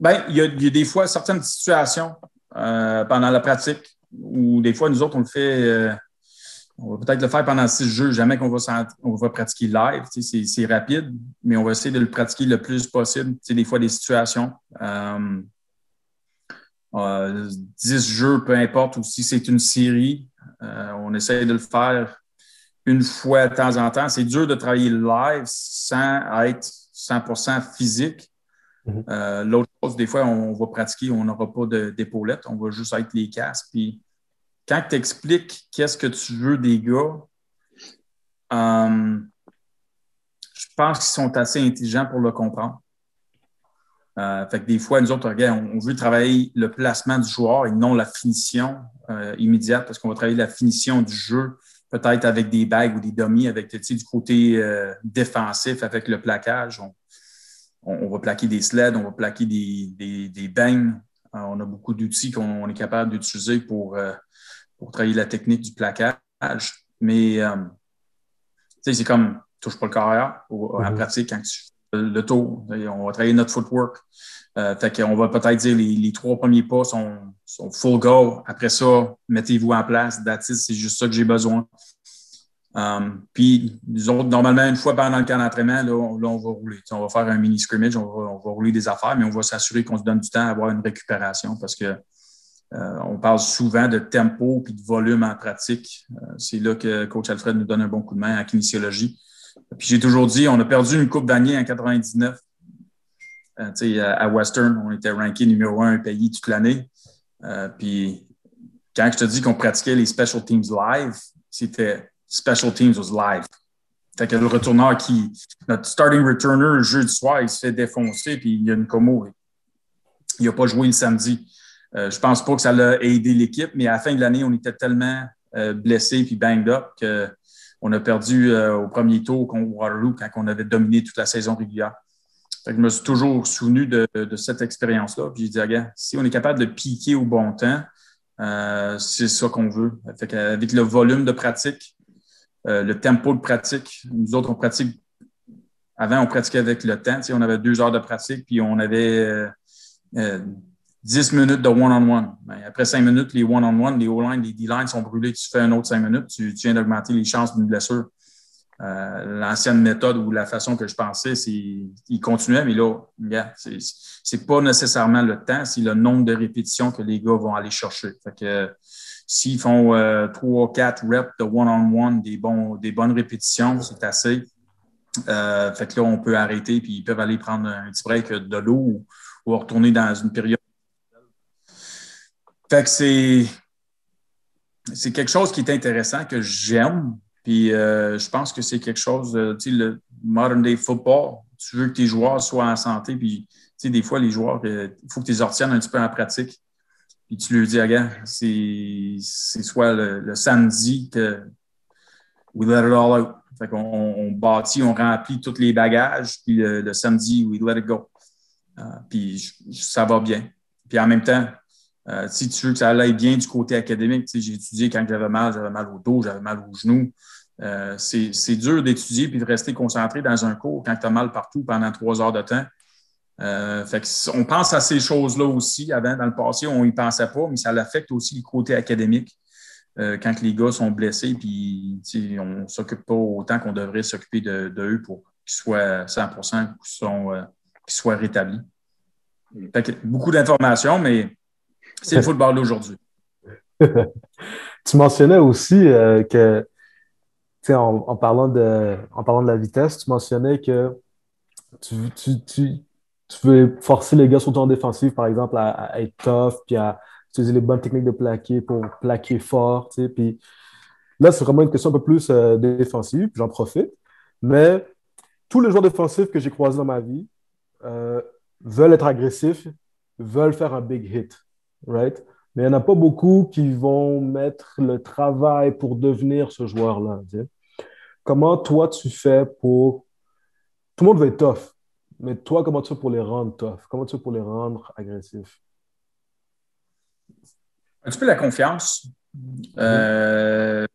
ben, il y, a, des fois certaines situations euh, pendant la pratique où des fois, nous autres, on le fait, euh, On va peut-être le faire pendant six jeux, jamais qu'on va, on va pratiquer live. C'est rapide, mais on va essayer de le pratiquer le plus possible. des fois, des situations. Euh, euh, 10 jeux, peu importe, ou si c'est une série, euh, on essaye de le faire une fois de temps en temps. C'est dur de travailler live sans être 100% physique. Mhm. Euh, l'autre chose, des fois, on va pratiquer, on n'aura pas d'épaulette, on va juste être les casques. Puis quand tu expliques qu'est-ce que tu veux des gars, euh, je pense qu'ils sont assez intelligents pour le comprendre. Euh, fait que des fois, nous autres, on, veut travailler le placement du joueur et non la finition immédiate parce qu'on va travailler la finition du jeu, peut-être avec des bagues ou des dummies, avec du côté défensif, avec le plaquage on, va plaquer des sleds, on va plaquer des, des, euh, on a beaucoup d'outils qu'on est capable d'utiliser pour, euh, pour travailler la technique du plaquage. Mais euh, c'est comme touche pas le carrière en mm-hmm. pratique quand tu le tour. On va travailler notre footwork. fait qu'on va peut-être dire les, les trois premiers pas sont, full go. Après ça, mettez-vous en place. c'est juste ça que j'ai besoin. Um, puis, nous autres, normalement, une fois pendant le camp d'entraînement, là, on, va rouler. on va faire un mini scrimmage, on va, rouler des affaires, mais on va s'assurer qu'on se donne du temps à avoir une récupération parce que euh, on parle souvent de tempo et de volume en pratique. Euh, c'est là que Coach Alfred nous donne un bon coup de main en kinésiologie. Puis j'ai toujours dit, on a perdu une coupe d'année en 99. Euh, à Western, on était ranké numéro un pays toute l'année. puis quand je te dis qu'on pratiquait les special teams live, c'était Special Teams was live. Fait que le retourneur qui, notre starting returner, jeudi soir, il se fait défoncer, puis il y a une commo. Il n'a pas joué le samedi. Euh, je pense pas que ça l'a aidé l'équipe, mais à la fin de l'année, on était tellement euh, blessés puis banged up qu'on a perdu euh, au premier tour contre Waterloo quand on avait dominé toute la saison régulière. Je me suis toujours souvenu de, cette expérience-là. Puis j'ai dit, regarde, si on est capable de piquer au bon temps, c'est ça qu'on veut. Avec le volume de pratique, euh, le tempo de pratique. Nous autres, on pratique. Avant, on pratiquait avec le temps. on avait deux heures de pratique, puis on avait euh, euh, dix minutes de one-on-one. Ben, après cinq minutes, les one-on-one, les O-line, les D-line sont brûlés. Tu fais un autre cinq minutes, tu, viens d'augmenter les chances d'une blessure. L'ancienne méthode ou la façon que je pensais, c'est qu'il continuait, mais là, regarde, c'est pas nécessairement le temps, c'est le nombre de répétitions que les gars vont aller chercher. Fait que, S'ils font euh, trois, quatre reps de one-on-one, des, des bonnes répétitions, c'est assez. Euh, fait que là, on peut arrêter, puis ils peuvent aller prendre un petit break de l'eau ou, retourner dans une période. Fait que c'est, c'est quelque chose qui est intéressant, que j'aime. Puis euh, je pense que c'est quelque chose, tu sais, le modern day football, tu veux que tes joueurs soient en santé, puis tu sais, des fois, les joueurs, il faut que tu les retiennes un petit peu en pratique. Puis tu lui dis, regarde, c'est soit le, samedi que we let it all out. Fait qu'on on bâtit, on remplit tous les bagages, puis le, samedi, we let it go. Euh, puis ça va bien. Puis en même temps, euh, si tu veux que ça aille bien du côté académique, j'ai étudié quand j'avais mal, j'avais mal au dos, j'avais mal aux genoux. Euh, c'est dur d'étudier puis de rester concentré dans un cours quand tu as mal partout pendant trois heures de temps. Euh, on pense à ces choses-là aussi. Avant, dans le passé, on n'y pensait pas, mais ça l'affecte aussi le côté académique. Quand les gars sont blessés, puis on ne s'occupe pas autant qu'on devrait s'occuper de, eux pour qu'ils soient 100% qu'ils soient, soient rétablis. beaucoup d'informations, mais c'est le football d'aujourd'hui. tu mentionnais aussi que, en, en, parlant de, en parlant de la vitesse, tu mentionnais que tu, tu veux forcer les gars, surtout en défensive, par exemple, à, être tough, puis à utiliser les bonnes techniques de plaquer pour plaquer fort. Tu sais, puis là, c'est vraiment une question un peu plus euh, défensive, j'en profite. Mais tous les joueurs défensifs que j'ai croisés dans ma vie euh, veulent être agressifs, veulent faire un big hit. Right? Mais il n'y en a pas beaucoup qui vont mettre le travail pour devenir ce joueur-là. Comment toi, tu fais pour. Tout le monde veut être tough. Mais toi, comment tu fais pour les rendre tough? Comment tu fais pour les rendre agressifs? Un petit peu la confiance. Euh,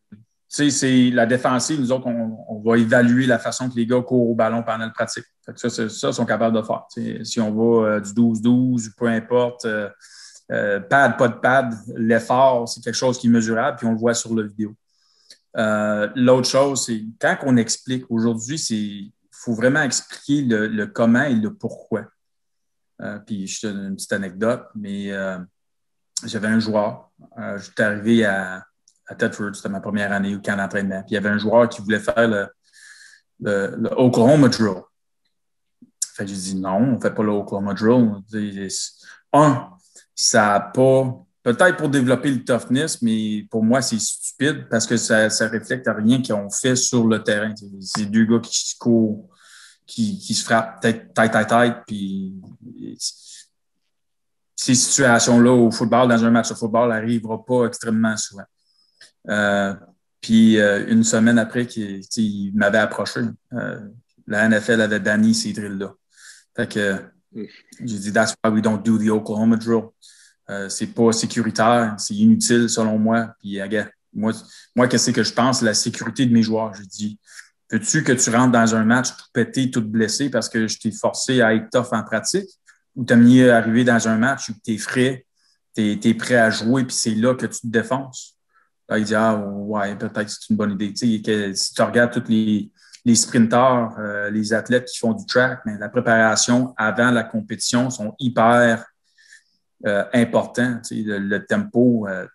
c'est la défensive, nous autres, on, va évaluer la façon que les gars courent au ballon pendant le pratique. ça, ça, ils sont capables de faire. si on va euh, du 12-12, peu importe, euh, pad, pas de pad, l'effort, c'est quelque chose qui est mesurable, puis on le voit sur la vidéo. L'autre chose, c'est quand on explique, aujourd'hui, il faut vraiment expliquer le, comment et le pourquoi. puis je te donne une petite anecdote, mais j'avais un joueur. J'étais arrivé à, à Tedford, c'était ma première année au camp d'entraînement. Puis il y avait un joueur qui voulait faire le, le, Oklahoma Drill. Fait j'ai dit non, on ne fait pas le Oklahoma Drill. Un, ça n'a pas. Peut-être pour développer le toughness, mais pour moi, c'est stupide parce que ça ne reflète à rien qu'ils ont fait sur le terrain. C'est deux gars qui se courent, qui, qui se frappent tête, tête à tête, puis ces situations-là au football, dans un match de football, n'arriveront pas extrêmement souvent. Euh, puis euh, une semaine après, il, m'avait approché. Euh, la NFL avait banni ces drills-là. Fait que j'ai dit That's why we don't do the Oklahoma drill. c'est pas sécuritaire, c'est inutile selon moi. Puis moi, moi qu'est-ce que je pense? La sécurité de mes joueurs. J'ai dit Veux-tu que tu rentres dans un match tout pété, tout blessé parce que je t'ai forcé à être tough en pratique? Ou t'as mieux arriver dans un match où tu es frais, tu es, prêt à jouer, puis c'est là que tu te défonces? il dit Ah, ouais, peut-être que c'est une bonne idée. si tu regardes tous les, les sprinteurs, euh, les athlètes qui font du track, mais la préparation avant la compétition sont hyper euh, importants. Le, tempo, euh,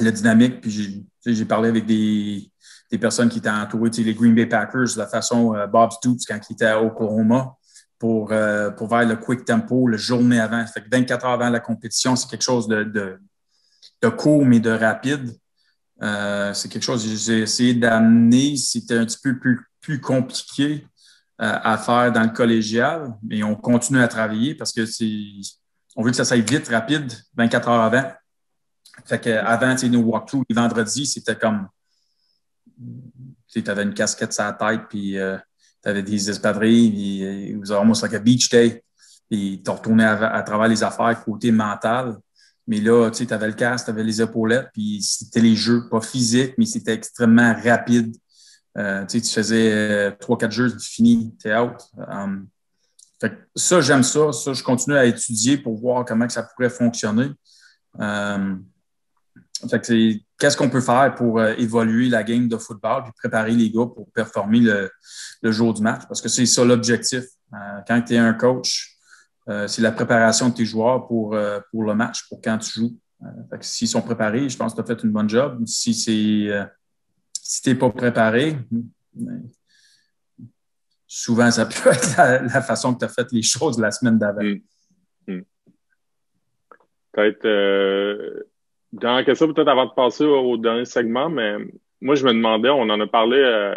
la dynamique. Puis j'ai parlé avec des, personnes qui étaient entourées, les Green Bay Packers, la façon Bob Stoops quand il était à Oklahoma. Pour, pour faire le quick tempo le journée avant. Fait que 24 heures avant la compétition, c'est quelque chose de, court mais de rapide. C'est quelque chose que j'ai essayé d'amener. C'était un petit peu plus, compliqué euh, à faire dans le collégial, mais on continue à travailler parce que c'est, on veut que ça s'aille vite, rapide, 24 heures avant. Fait qu'avant, nos walkthroughs, les vendredis, c'était comme. Tu avais une casquette sur la tête, puis euh, tu avais des espadrilles, puis vous avez almost like a beach day. Puis tu retournais à, à, travers les affaires côté mental. Mais là, tu sais, avais le casque, tu avais les épaulettes, puis c'était les jeux, pas physiques, mais c'était extrêmement rapide. Euh, tu faisais euh, trois, quatre jeux, tu finis, tu es out. Um, ça, j'aime ça. Ça, je continue à étudier pour voir comment que ça pourrait fonctionner. Um, qu'est-ce qu'on peut faire pour euh, évoluer la game de football puis préparer les gars pour performer le, jour du match? Parce que c'est ça l'objectif. quand tu es un coach, c'est la préparation de tes joueurs pour, pour le match, pour quand tu joues. S'ils sont préparés, je pense que tu as fait une bonne job. Si c'est si tu n'es pas préparé, ben, souvent ça peut être la, façon que tu as fait les choses la semaine d'avant. Hmm. Hmm. Peut-être dans la question, peut-être avant de passer au, dernier segment, mais moi je me demandais, on en a parlé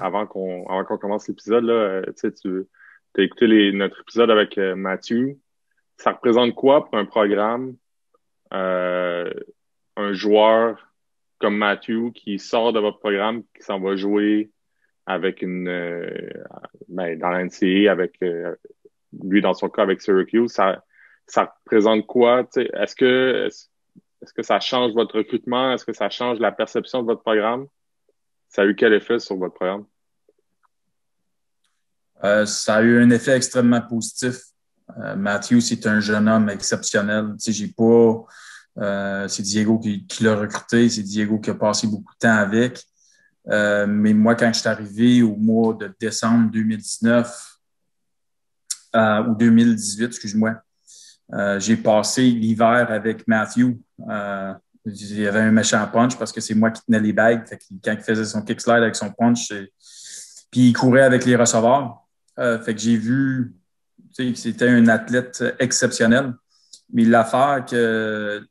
avant qu'on commence l'épisode, là, tu tu as écouté notre épisode avec euh, Mathieu. Ça représente quoi pour un programme, euh, un joueur comme Mathieu qui sort de votre programme, qui s'en va jouer avec une euh, ben, dans l'NCA, avec lui dans son cas avec Syracuse, ça, ça représente quoi? Est-ce que est-ce que ça change votre recrutement? Est-ce que ça change la perception de votre programme? Ça a eu quel effet sur votre programme? Euh, ça a eu un effet extrêmement positif. Euh, Matthew, c'est un jeune homme exceptionnel. J'ai pas. Euh, c'est Diego qui, l'a recruté, c'est Diego qui a passé beaucoup de temps avec. mais moi, quand je suis arrivé au mois de décembre 2019 ou 2018, excuse-moi, j'ai passé l'hiver avec Matthew. il y avait un méchant punch parce que c'est moi qui tenais les bagues. quand il faisait son kick slide avec son punch, puis il courait avec les receveurs. Euh, fait que j'ai vu c'était un athlète exceptionnel. Mais l'affaire que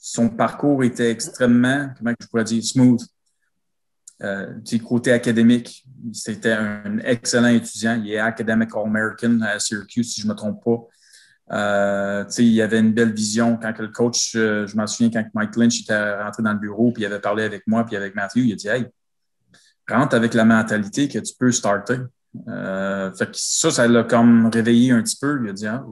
son parcours était extrêmement, comment je pourrais dire, smooth. Euh, du côté académique, c'était un excellent étudiant. Il est Academic All-American à Syracuse, si je ne me trompe pas. Euh, il avait une belle vision quand le coach, euh, je m'en souviens quand Mike Lynch était rentré dans le bureau, puis il avait parlé avec moi, puis avec Matthew, il a dit Hey, rentre avec la mentalité que tu peux starter. Fait que ça, ça l'a comme réveillé un petit peu. Il a dit, ah,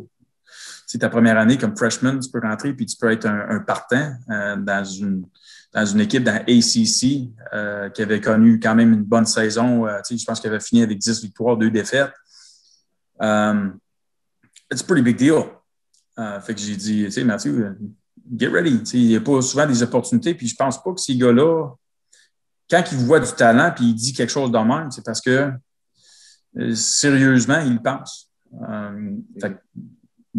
c'est ta première année comme freshman, tu peux rentrer puis tu peux être un, partant euh, dans, une, dans une équipe dans ACC euh, qui avait connu quand même une bonne saison. je pense qu'il avait fini avec 10 victoires, 2 défaites. Um, it's a pretty big deal. fait que j'ai dit, tu sais, Mathieu, get ready. Il n'y a pas souvent des opportunités, puis je pense pas que ces gars-là quand il voit du talent puis il dit quelque chose de même, c'est parce que euh, sérieusement, il pense. Euh,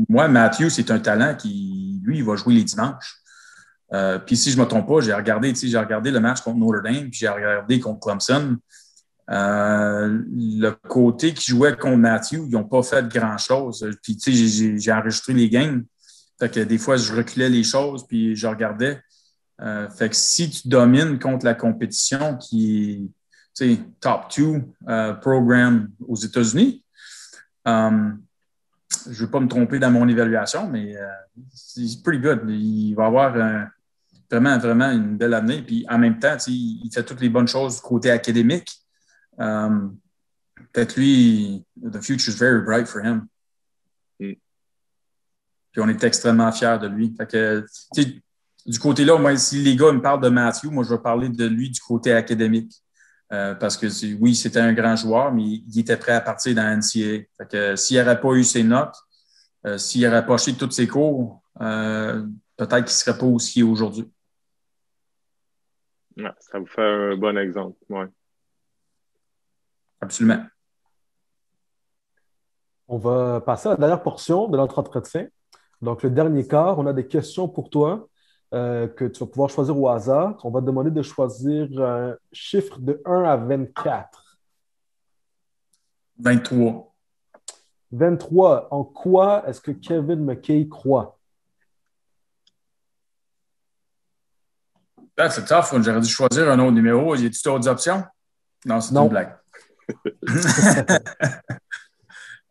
moi, Matthew, c'est un talent qui, lui, il va jouer les dimanches. Euh, puis si je ne me trompe pas, j'ai regardé, j'ai regardé le match contre Notre Dame, puis j'ai regardé contre Clemson. le côté qui jouait contre Matthew, ils n'ont pas fait grand-chose. Puis j'ai enregistré les games. Fait que des fois, je reculais les choses, puis je regardais. Euh, fait que si tu domines contre la compétition qui est top two euh, programme aux États-Unis, euh, je ne vais pas me tromper dans mon évaluation, mais c'est pretty good. Il va avoir vraiment, vraiment une belle année. Puis en même temps, il fait toutes les bonnes choses du côté académique. Peut-être lui, the future is very bright for him. Mm. Puis on est extrêmement fiers de lui. Fait que, du côté-là, moi, si les gars me parlent de Matthew, moi, je vais parler de lui du côté académique. Euh, parce que oui, c'était un grand joueur, mais il était prêt à partir dans NCA. Fait que s'il n'aurait pas eu ses notes, euh, s'il n'aurait pas acheté tous ses cours, euh, peut-être qu'il ne serait pas aussi aujourd'hui. ça vous fait un bon exemple. Ouais. Absolument. On va passer à la dernière portion de notre entretien. Donc, le dernier quart, on a des questions pour toi. Euh, que tu vas pouvoir choisir au hasard. On va te demander de choisir un chiffre de 1 à 24. 23. 23. En quoi est-ce que Kevin McKay croit? c'est tough. J'aurais dû choisir un autre numéro. Y a-t-il d'autres options? Non, c'est une blague.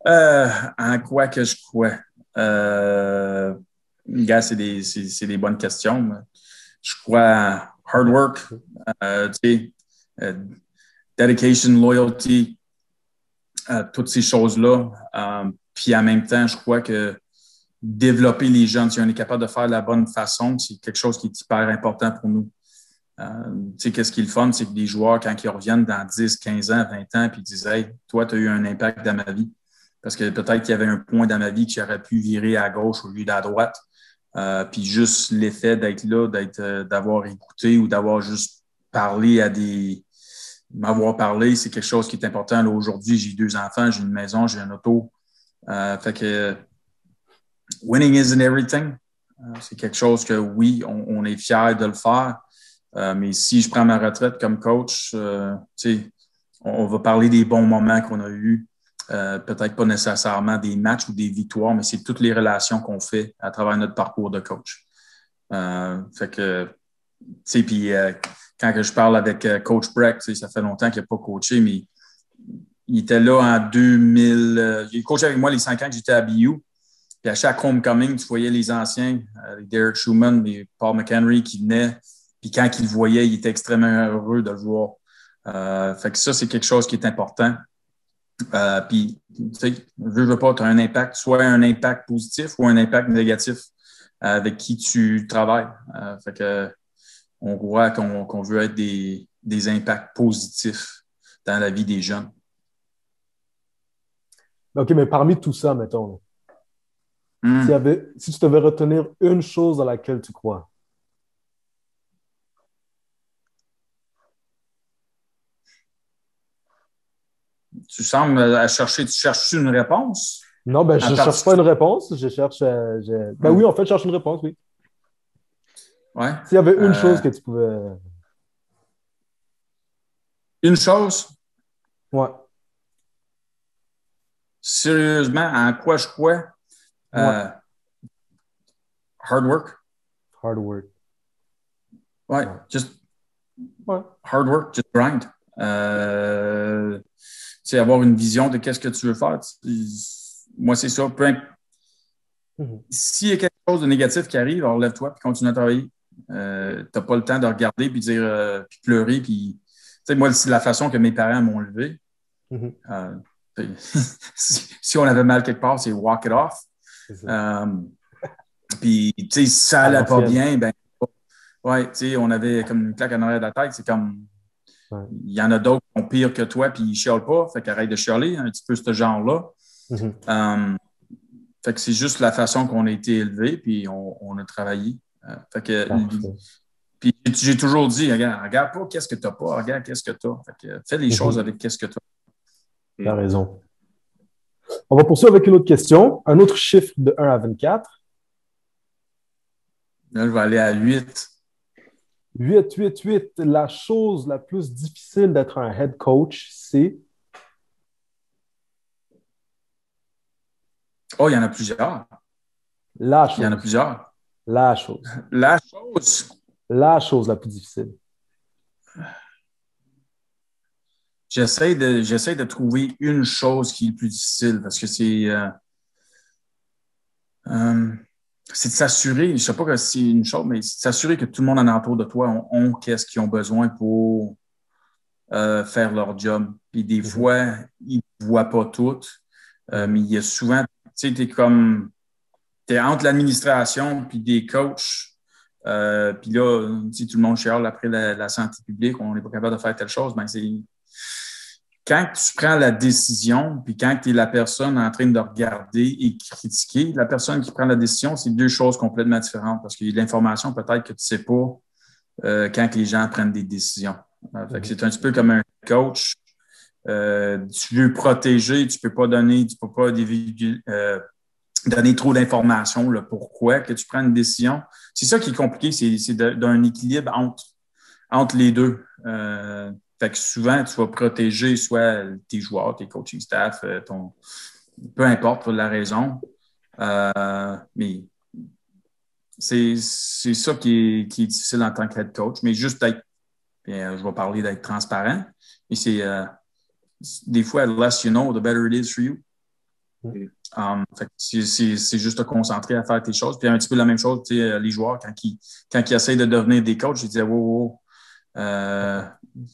euh, en quoi que je crois? Euh, gars, c'est des, des, bonnes questions. Je crois hard work, euh, euh, dedication, loyalty, euh, toutes ces choses-là. puis en même temps, je crois que développer les jeunes, si on est capable de faire de la bonne façon, c'est quelque chose qui est hyper important pour nous. sais, qu'est-ce qui est le fun, c'est que des joueurs, quand ils reviennent dans 10, 15 ans, 20 ans, puis ils disent Hey, toi, tu as eu un impact dans ma vie. Parce que peut-être qu'il y avait un point dans ma vie qui aurait pu virer à gauche au lieu d'à droite. Euh, puis juste l'effet d'être là, d'être, euh, d'avoir écouté ou d'avoir juste parlé à des. M'avoir parlé, c'est quelque chose qui est important. Aujourd'hui, j'ai deux enfants, j'ai une maison, j'ai un auto. Euh, fait que winning isn't everything. c'est quelque chose que oui, on, est fier de le faire. mais si je prends ma retraite comme coach, on, on va parler des bons moments qu'on a eus. Euh, peut-être pas nécessairement des matchs ou des victoires, mais c'est toutes les relations qu'on fait à travers notre parcours de coach. Euh, fait que, tu sais, puis euh, quand je parle avec Coach Breck, ça fait longtemps qu'il n'a pas coaché, mais il était là en 2000. il coaché avec moi les cinq ans que j'étais à BU. Puis à chaque homecoming, tu voyais les anciens, Derek Schumann, Paul McHenry qui venaient. Puis quand il le voyait, il était extrêmement heureux de le voir. fait que ça, c'est quelque chose qui est important. Euh, puis, tu sais, veux, veux pas, tu as un impact, soit un impact positif ou un impact négatif avec qui tu travailles. Euh, fait que, on voit qu'on veut être des, des, impacts positifs dans la vie des jeunes. OK, mais parmi tout ça, mettons, hmm. si tu devais retenir une chose dans laquelle tu crois, tu sembles à chercher, tu cherches une réponse? Non, ben, je ne cherche pas une réponse. Je cherche. Euh, ben oui, en fait, je cherche une réponse, oui. Ouais. S'il y avait une euh, chose que tu pouvais. Une chose? Ouais. Sérieusement, en quoi je crois? Euh, hard work. Hard work. Ouais, just hard work, just grind. Euh, avoir une vision de qu'est-ce que tu veux faire. Moi, c'est ça. Mhm. S'il y a quelque chose de négatif qui arrive, alors lève-toi et continue à travailler. Euh, tu n'as pas le temps de regarder puis dire euh, puis pleurer. Puis, moi, c'est la façon que mes parents m'ont levé. Mhm. Euh, si, on avait mal quelque part, c'est walk it off. puis, si ça allait pas bien, ben, ouais, on avait comme une claque en arrière de la tête. C'est comme il y en a d'autres qui sont pires que toi puis ils ne chialent pas. Fait qu'arrête de chialer, un petit peu ce genre-là. Mm-hmm. Euh, fait que c'est juste la façon qu'on a été élevé puis on, a travaillé. Euh, fait que, Puis j'ai toujours dit, regarde, regarde pas qu'est-ce que tu n'as pas, regarde qu'est-ce que tu as. fais les mhm. choses avec qu'est-ce que tu as. Tu as raison. On va poursuivre avec une autre question. Un autre chiffre de 1 à 24. Là, je vais aller à 8. 8, 8, 8. La chose la plus difficile d'être un head coach, c'est? Oh, il y en a plusieurs. La chose. Il y en a plusieurs. La chose. La chose. La chose la plus difficile. J'essaie de, j'essaie de trouver une chose qui est plus difficile parce que c'est. Euh, euh, c'est de s'assurer, je ne sais pas c'est une chose, mais c'est de s'assurer que tout le monde en autour de toi ont, qu'est-ce qu'ils ont besoin pour euh, faire leur job. Puis des mm-hmm. fois, ils ne voient pas tout, mais il y a souvent, tu sais, tu es comme, tu es entre l'administration puis des coachs. puis là, si tout le monde chiale après la, la santé publique, on n'est pas capable de faire telle chose, ben c'est quand tu prends la décision, puis quand tu es la personne en train de regarder et critiquer, la personne qui prend la décision, c'est deux choses complètement différentes parce qu'il y a de l'information peut-être que tu ne sais pas euh, quand les gens prennent des décisions. Euh, c'est un petit peu comme un coach. Euh, tu veux protéger, tu ne peux pas donner, tu peux pas donner trop d'informations, le pourquoi que tu prends une décision. C'est ça qui est compliqué, c'est d'un équilibre entre, entre les deux. Fait que souvent, tu vas protéger soit tes joueurs, tes coaching staff, euh, ton, peu importe pour la raison. Euh, mais c'est ça qui est, qui est, difficile en tant que head coach. Mais juste d'être, je vais parler d'être transparent. Mais c'est euh, des fois, less you know, the better it is for you. Um, c'est juste te concentrer à faire tes choses. Puis un petit peu la même chose, tu sais, les joueurs, quand ils, quand ils essayent de devenir des coachs, ils disent wow, wow, euh,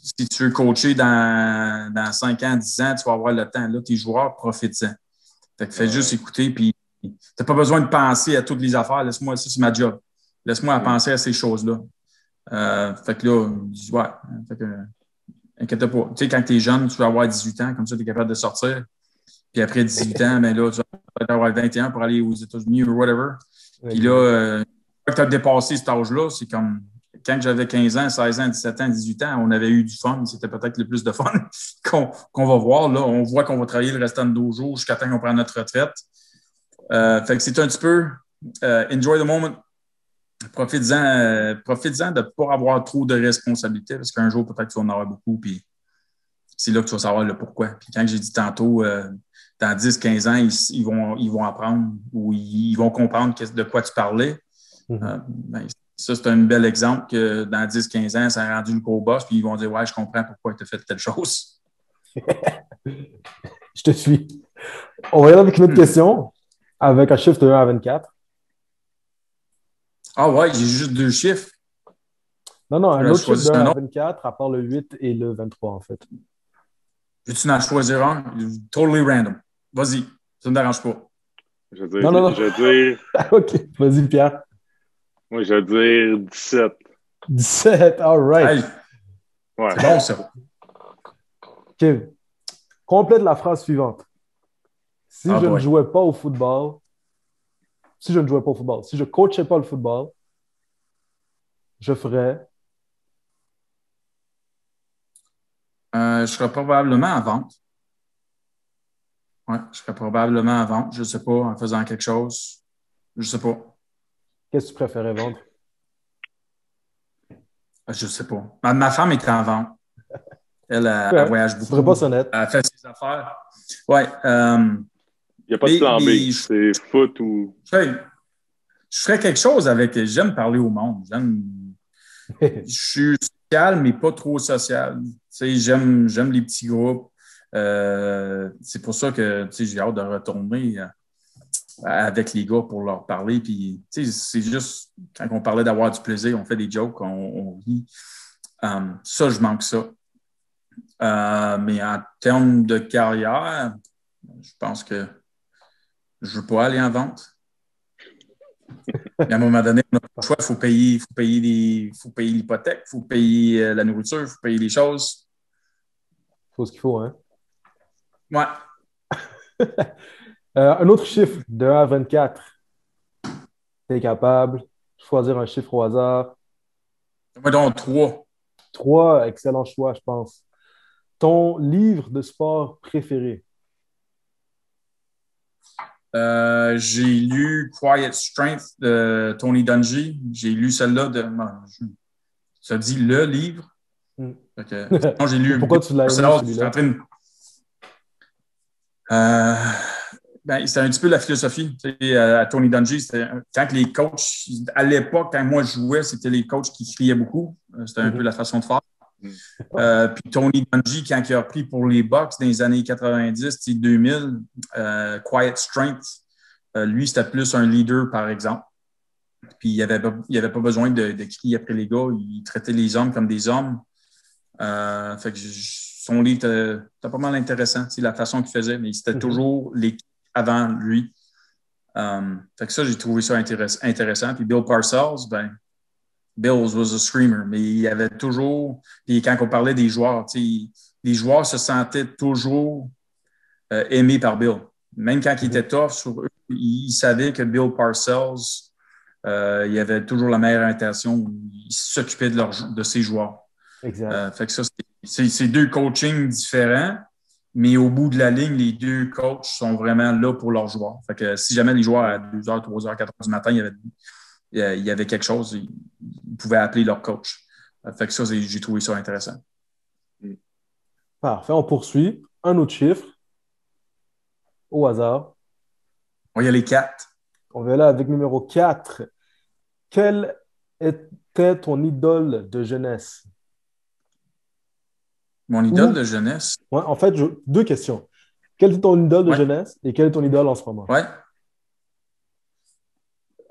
si tu veux coacher dans, dans 5 ans, 10 ans, tu vas avoir le temps. Là, tes joueurs, profitent-en. Fait que fais juste écouter, puis tu n'as pas besoin de penser à toutes les affaires. Laisse-moi, ça, c'est ma job. Laisse-moi penser à ces choses-là. Euh, fait que là, ouais, fait que, inquiète pas. Tu sais, quand tu es jeune, tu vas avoir 18 ans, comme ça, tu es capable de sortir. Puis après 18 ans, ben là, tu vas avoir 21 pour aller aux États-Unis ou whatever. Puis là, euh, quand tu as dépassé cet âge-là, c'est comme quand j'avais 15 ans, 16 ans, 17 ans, 18 ans, on avait eu du fun. C'était peut-être le plus de fun qu'on va voir. Là, on voit qu'on va travailler le restant de nos jours jusqu'à temps qu'on prenne notre retraite. Euh, fait que c'est un petit peu euh, enjoy the moment. Profites-en euh, de ne pas avoir trop de responsabilités parce qu'un jour, peut-être que tu vas en avoir beaucoup. Puis c'est là que tu vas savoir le pourquoi. Puis quand j'ai dit tantôt, dans 10, 15 ans, ils, vont, ils vont apprendre ou ils, vont comprendre de quoi tu parlais. Mm-hmm. Ben, ça, c'est un bel exemple que dans 10-15 ans, ça a rendu le gros boss, puis ils vont dire Ouais, je comprends pourquoi tu as fait telle chose. je te suis. On va y aller avec une autre hmm. question, avec un chiffre de 1 à 24. Ah ouais, j'ai juste deux chiffres. Non, non, un autre chiffre de 1 à 24, à part le 8 et le 23, en fait. Veux-tu en choisir un? Totally random. Vas-y, ça ne me dérange pas. Je veux dire, non, non, non. Je veux dire... OK, vas-y, Pierre. Moi, je veux dire 17. 17, all right. Ouais. C'est bon, ça. OK. Complète la phrase suivante. Si ah, je ne jouais pas au football, si je ne jouais pas au football, si je ne coachais pas le football, je ferais. Euh, je serais probablement à vente. Ouais, je serais probablement à vente. Je ne sais pas, en faisant quelque chose. Je ne sais pas. Qu'est-ce que tu préférais vendre? Ah, je ne sais pas. Ma, femme est en vente. Elle, elle, voyage beaucoup. pas honnête. Elle fait ses affaires. Ouais. Euh, Il n'y a pas de plan B. C'est foot ou. Je ferais quelque chose avec. J'aime parler au monde. je suis social, mais pas trop social. J'aime les petits groupes. Euh, c'est pour ça que j'ai hâte de retourner avec les gars pour leur parler. Puis, c'est juste, quand on parlait d'avoir du plaisir, on fait des jokes, on, rit. Um, ça, je manque ça. Euh, mais en termes de carrière, je pense que je ne veux pas aller en vente. à un moment donné, on n'a pas le choix. Il faut payer, faut payer, faut payer l'hypothèque, il faut payer euh, la nourriture, il faut payer les choses. Il faut ce qu'il faut, hein? Ouais. Euh, un autre chiffre de 1 à 24. Tu es capable de choisir un chiffre au hasard. Moi, donc trois. Trois, excellent choix, je pense. Ton livre de sport préféré? Euh, j'ai lu Quiet Strength de Tony Dungy. J'ai lu celle-là de. Ça dit le livre. Hmm. j'ai lu. Pourquoi tu l'as lu? Euh, ben, c'était un petit peu la philosophie à Tony Dungy. Quand les coachs, à l'époque, quand moi je jouais, c'était les coachs qui criaient beaucoup. Euh, c'était un mm-hmm. peu la façon de faire. Mm. Euh, puis Tony Dungy, quand il a pris pour les Bucks dans les années 90, 2000, euh, Quiet Strength, lui, c'était plus un leader, par exemple. Puis il n'avait avait pas besoin de, crier après les gars. Il traitait les hommes comme des hommes. fait que son livre était, pas mal intéressant, la façon qu'il faisait, mais c'était mm-hmm. toujours les avant lui. Um, fait que ça, j'ai trouvé ça intéressant. Puis Bill Parcells, ben, Bill was a screamer, mais il avait toujours. Puis quand on parlait des joueurs, les joueurs se sentaient toujours euh, aimés par Bill. Même quand il était tough sur eux, il, savait que Bill Parcells, euh, il avait toujours la meilleure intention. Il s'occupait de, de ses joueurs. Exact. Euh, fait que ça, c'est deux coachings différents. Mais au bout de la ligne, les deux coachs sont vraiment là pour leurs joueurs. Fait que si jamais les joueurs à 2h, 3h, 4h du matin, il y avait, il y avait quelque chose, ils pouvaient appeler leur coach. Fait que ça, j'ai trouvé ça intéressant. Parfait. On poursuit. Un autre chiffre. Au hasard. On y a les quatre. On va là avec numéro 4. Quelle était ton idole de jeunesse? Mon idole de jeunesse. Ouais, en fait, deux questions. Quelle est ton idole de jeunesse et quelle est ton idole en ce moment? Ouais.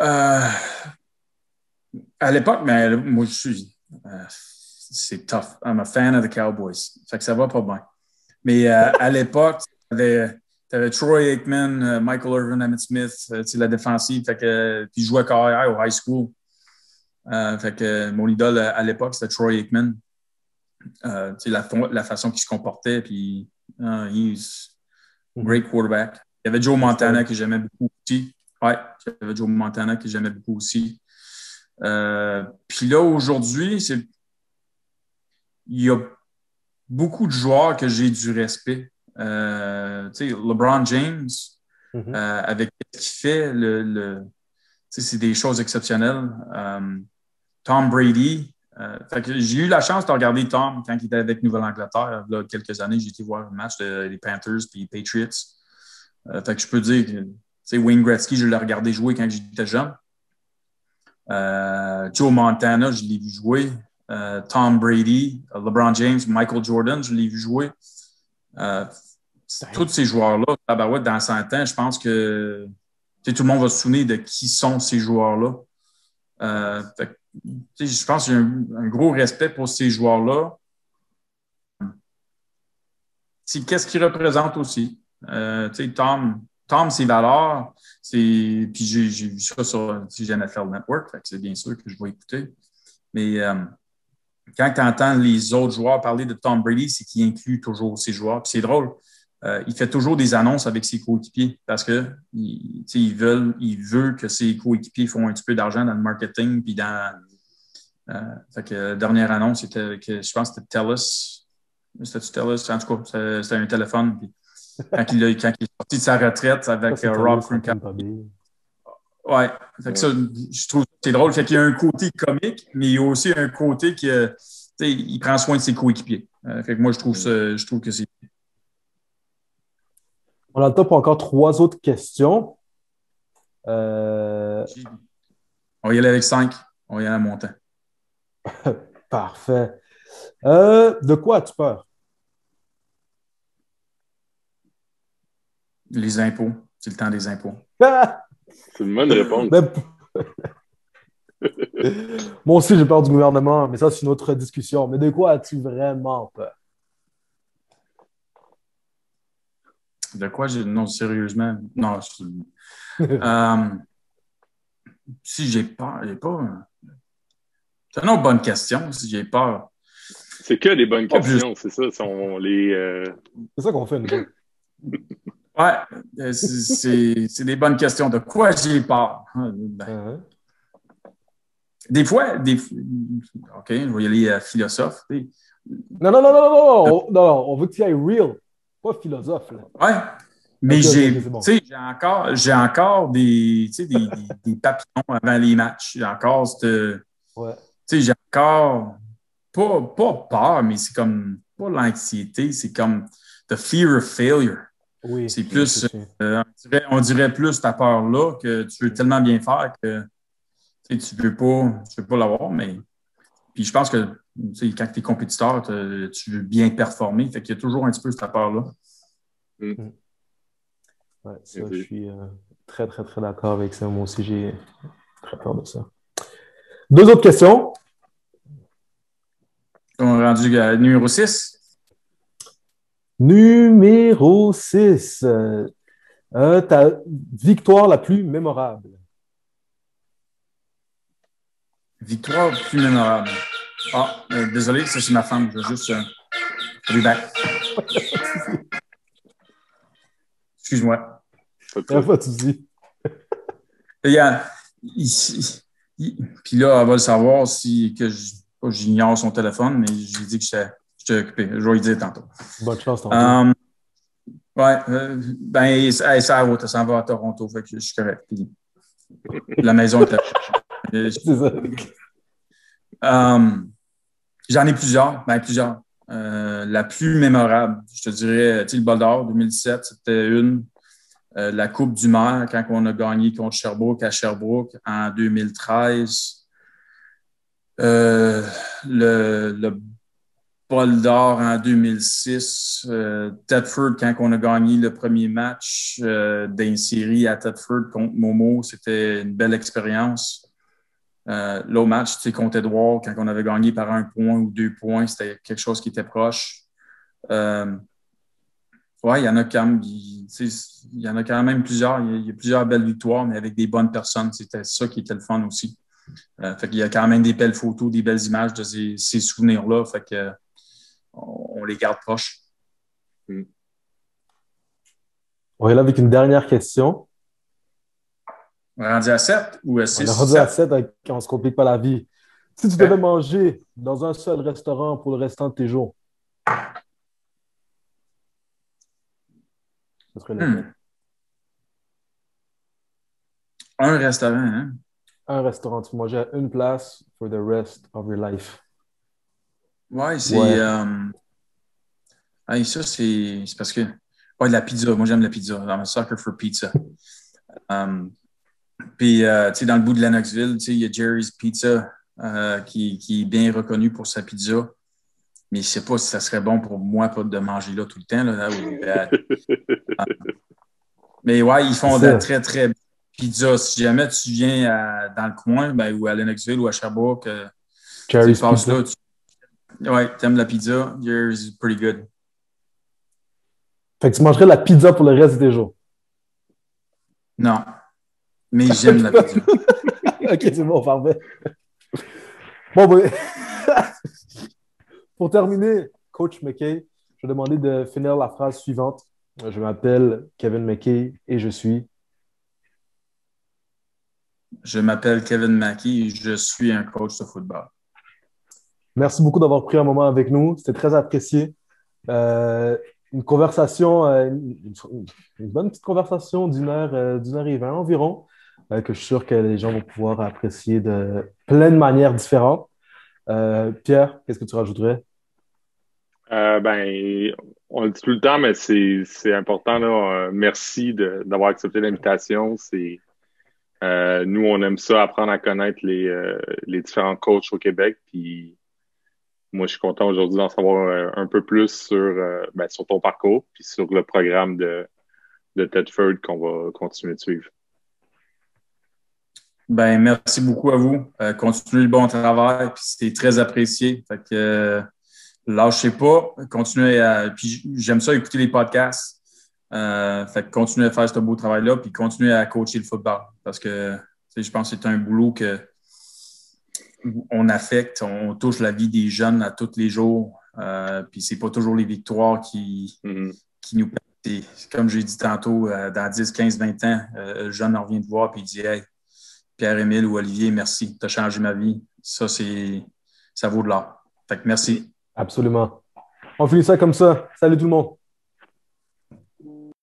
Euh, à l'époque, mais moi, je suis. Euh, c'est tough. I'm a fan of the Cowboys. Fait que ça va pas bien. Mais euh, à l'époque, tu avais, Troy Aikman, Michael Irvin, Emmett Smith, la défensive. Fait que, puis je jouais carrière au high school. fait que mon idole à l'époque, c'était Troy Aikman. Euh, la, la, façon qu'il se comportait, puis uh, he's mhm. great quarterback. Il y avait Joe Montana que j'aimais beaucoup aussi. Ouais, il y avait Joe Montana que j'aimais beaucoup aussi. Euh, puis là, aujourd'hui, c'est il y a beaucoup de joueurs que j'ai du respect. Euh, LeBron James, mhm. euh, avec ce qu'il fait, le, le c'est des choses exceptionnelles. Tom Brady, euh, j'ai eu la chance de regarder Tom quand il était avec Nouvelle-Angleterre. Il y a quelques années, j'ai été voir un match des Panthers et Patriots. Euh, fait que je peux dire que Wayne Gretzky, je l'ai regardé jouer quand j'étais jeune. Euh, Joe Montana, je l'ai vu jouer. Tom Brady, LeBron James, Michael Jordan, je l'ai vu jouer. tous ces joueurs-là, dans 100 ans, je pense que tout le monde va se souvenir de qui sont ces joueurs-là je pense que j'ai un, gros respect pour ces joueurs-là. Qu'est-ce qu'ils représentent aussi? Euh, Tom, Tom, ses valeurs, puis j'ai vu ça sur NFL Network, c'est bien sûr que je vais écouter. Mais euh, quand tu entends les autres joueurs parler de Tom Brady, c'est qu'il inclut toujours ses joueurs. c'est drôle, euh, il fait toujours des annonces avec ses coéquipiers parce que il, veulent, il veut que ses coéquipiers font un petit peu d'argent dans le marketing puis dans. Euh, fait que la dernière annonce, c'était que je pense que c'était TELUS. C'était TELUS, en tout cas, c'était un téléphone. Puis, quand, il, est sorti de sa retraite avec euh, Rob Gronkowski. Ouais, fait que ça, je trouve c'est drôle. Fait qu'il y a un côté comique, mais il y a aussi un côté qui, il prend soin de ses coéquipiers. fait que moi, je trouve, ça, je trouve que c'est on a le temps pour encore trois autres questions. Euh, on va y aller avec cinq. On va y aller à montant. Parfait. Euh, de quoi as-tu peur? Les impôts. C'est le temps des impôts. C'est une bonne réponse. Moi aussi, j'ai peur du gouvernement, mais ça, c'est une autre discussion. Mais de quoi as-tu vraiment peur? De quoi j'ai. Non, sérieusement. Non. euh, si j'ai peur, j'ai pas. C'est une autre bonne question, si j'ai peur. C'est que des bonnes questions, c'est ça. Sont les, euh, C'est ça qu'on fait, nous. ouais, euh, c'est des bonnes questions. De quoi j'ai peur? Ben, uh-huh. des fois, des, OK, je vais y aller à philosophe. Non, non, non, non, non, non, non, on veut que tu ailles real, pas philosophe. Là. Ouais. Mais j'ai encore, encore des, des, des, papillons avant les matchs. J'ai encore cette. Ouais. J'ai encore pas, pas peur, mais c'est comme pas l'anxiété, c'est comme the fear of failure. Oui, c'est plus, euh, on, dirait, on, dirait, plus ta peur-là que tu veux tellement bien faire que tu ne veux pas, tu veux pas l'avoir, mais puis je pense que quand tu es compétiteur, tu veux bien performer. Fait qu'il y a toujours un petit peu cette peur-là. Mm. Mm. Ouais, ça, je suis euh, très, très, très d'accord avec ça. Moi aussi, j'ai très peur de ça. Deux autres questions. On est rendu à numéro 6. Numéro 6. Euh, ta victoire la plus mémorable. Victoire plus mémorable. Ah, euh, désolé, ça c'est ma femme. Je vais juste. Euh. Excuse-moi. Pas de souci. Il y a, puis là, elle va le savoir si que j'ignore son téléphone, mais j'ai dit que j'étais occupé. Je vais lui dire tantôt. Bonne chance, tantôt. Um, ouais, euh, ben, ça, ça, ça s'en va à Toronto, fait que je suis correct. la maison est ça. Um, J'en ai plusieurs, ben plusieurs. Euh, la plus mémorable, je te dirais, le bol d'or 2017, c'était une. Euh, la Coupe du Maire, quand on a gagné contre Sherbrooke à Sherbrooke en 2013. Euh, le, le bol d'or en 2006. Tedford, quand on a gagné le premier match d'une série à Tedford contre Momo, c'était une belle expérience. Euh, L'autre match, tu sais, contre Edouard, quand on avait gagné par un point ou deux points, c'était quelque chose qui était proche. Euh, ouais, il y en a quand même, il, y en a quand même plusieurs. Il y, a, plusieurs belles victoires, mais avec des bonnes personnes. C'était ça qui était le fun aussi. Euh, fait qu'il y a quand même des belles photos, des belles images de ces, souvenirs-là. Fait que on, les garde proches. On est là avec une dernière question. On est rendu à 7 ou à 6? On est rendu à 7 quand on ne se complique pas la vie. Si tu devais manger dans un seul restaurant pour le restant de tes jours, ce serait hmm. Un restaurant, hein? Un restaurant. Tu manges à une place for the rest of your life. Ouais, c'est. Euh, ça, c'est parce que. Ouais, la pizza. Moi, j'aime la pizza. I'm a sucker for pizza. Um, puis, euh, tu sais, dans le bout de Lennoxville, tu sais, il y a Jerry's Pizza euh, qui, qui, est bien reconnu pour sa pizza. Mais je ne sais pas si ça serait bon pour moi pas de manger là tout le temps. Là, euh, mais ouais, ils font de très, très pizza. Si jamais tu viens dans le coin, ben, ou à Lennoxville ou à Sherbrooke, Jerry's tu passes là. Tu, ouais, aimes la pizza. Jerry's pretty good. Fait que tu mangerais la pizza pour le reste des jours? Non. Mais j'aime la pizza. ok, c'est bon, parfait. Bon, ben, pour terminer, Coach McKay, je vais demander de finir la phrase suivante. Je m'appelle Kevin McKay et je suis. Je m'appelle Kevin McKay et je suis un coach de football. Merci beaucoup d'avoir pris un moment avec nous. C'était très apprécié. Euh, une conversation, euh, une, bonne petite conversation d'une heure, euh, d'une heure et vingt environ. Euh, que je suis sûr que les gens vont pouvoir apprécier de plein de manières différentes. Euh, Pierre, qu'est-ce que tu rajouterais? Euh, ben, on le dit tout le temps, mais c'est important. Là. merci d'avoir accepté l'invitation. C'est nous, on aime ça, apprendre à connaître les, les différents coachs au Québec. Puis moi, je suis content aujourd'hui d'en savoir un peu plus sur, ben, sur ton parcours, puis sur le programme de, de Tedford qu'on va continuer de suivre. Ben, merci beaucoup à vous. Euh, continuez le bon travail, puis c'était très apprécié. Fait que euh, lâchez pas, continuez à. Puis j'aime ça écouter les podcasts. Euh, fait que continuez à faire ce beau travail-là, puis continuez à coacher le football. Parce que je pense que c'est un boulot que on affecte, on touche la vie des jeunes à tous les jours. Puis c'est pas toujours les victoires qui, mm-hmm. qui nous comme j'ai dit tantôt, dans 10, 15, 20 ans, le jeune en revient de voir puis il dit Hey, Pierre-Émile ou Olivier, merci. Tu as changé ma vie. Ça, c'est ça vaut de l'or. Fait que merci. Absolument. On finit ça comme ça. Salut tout le monde.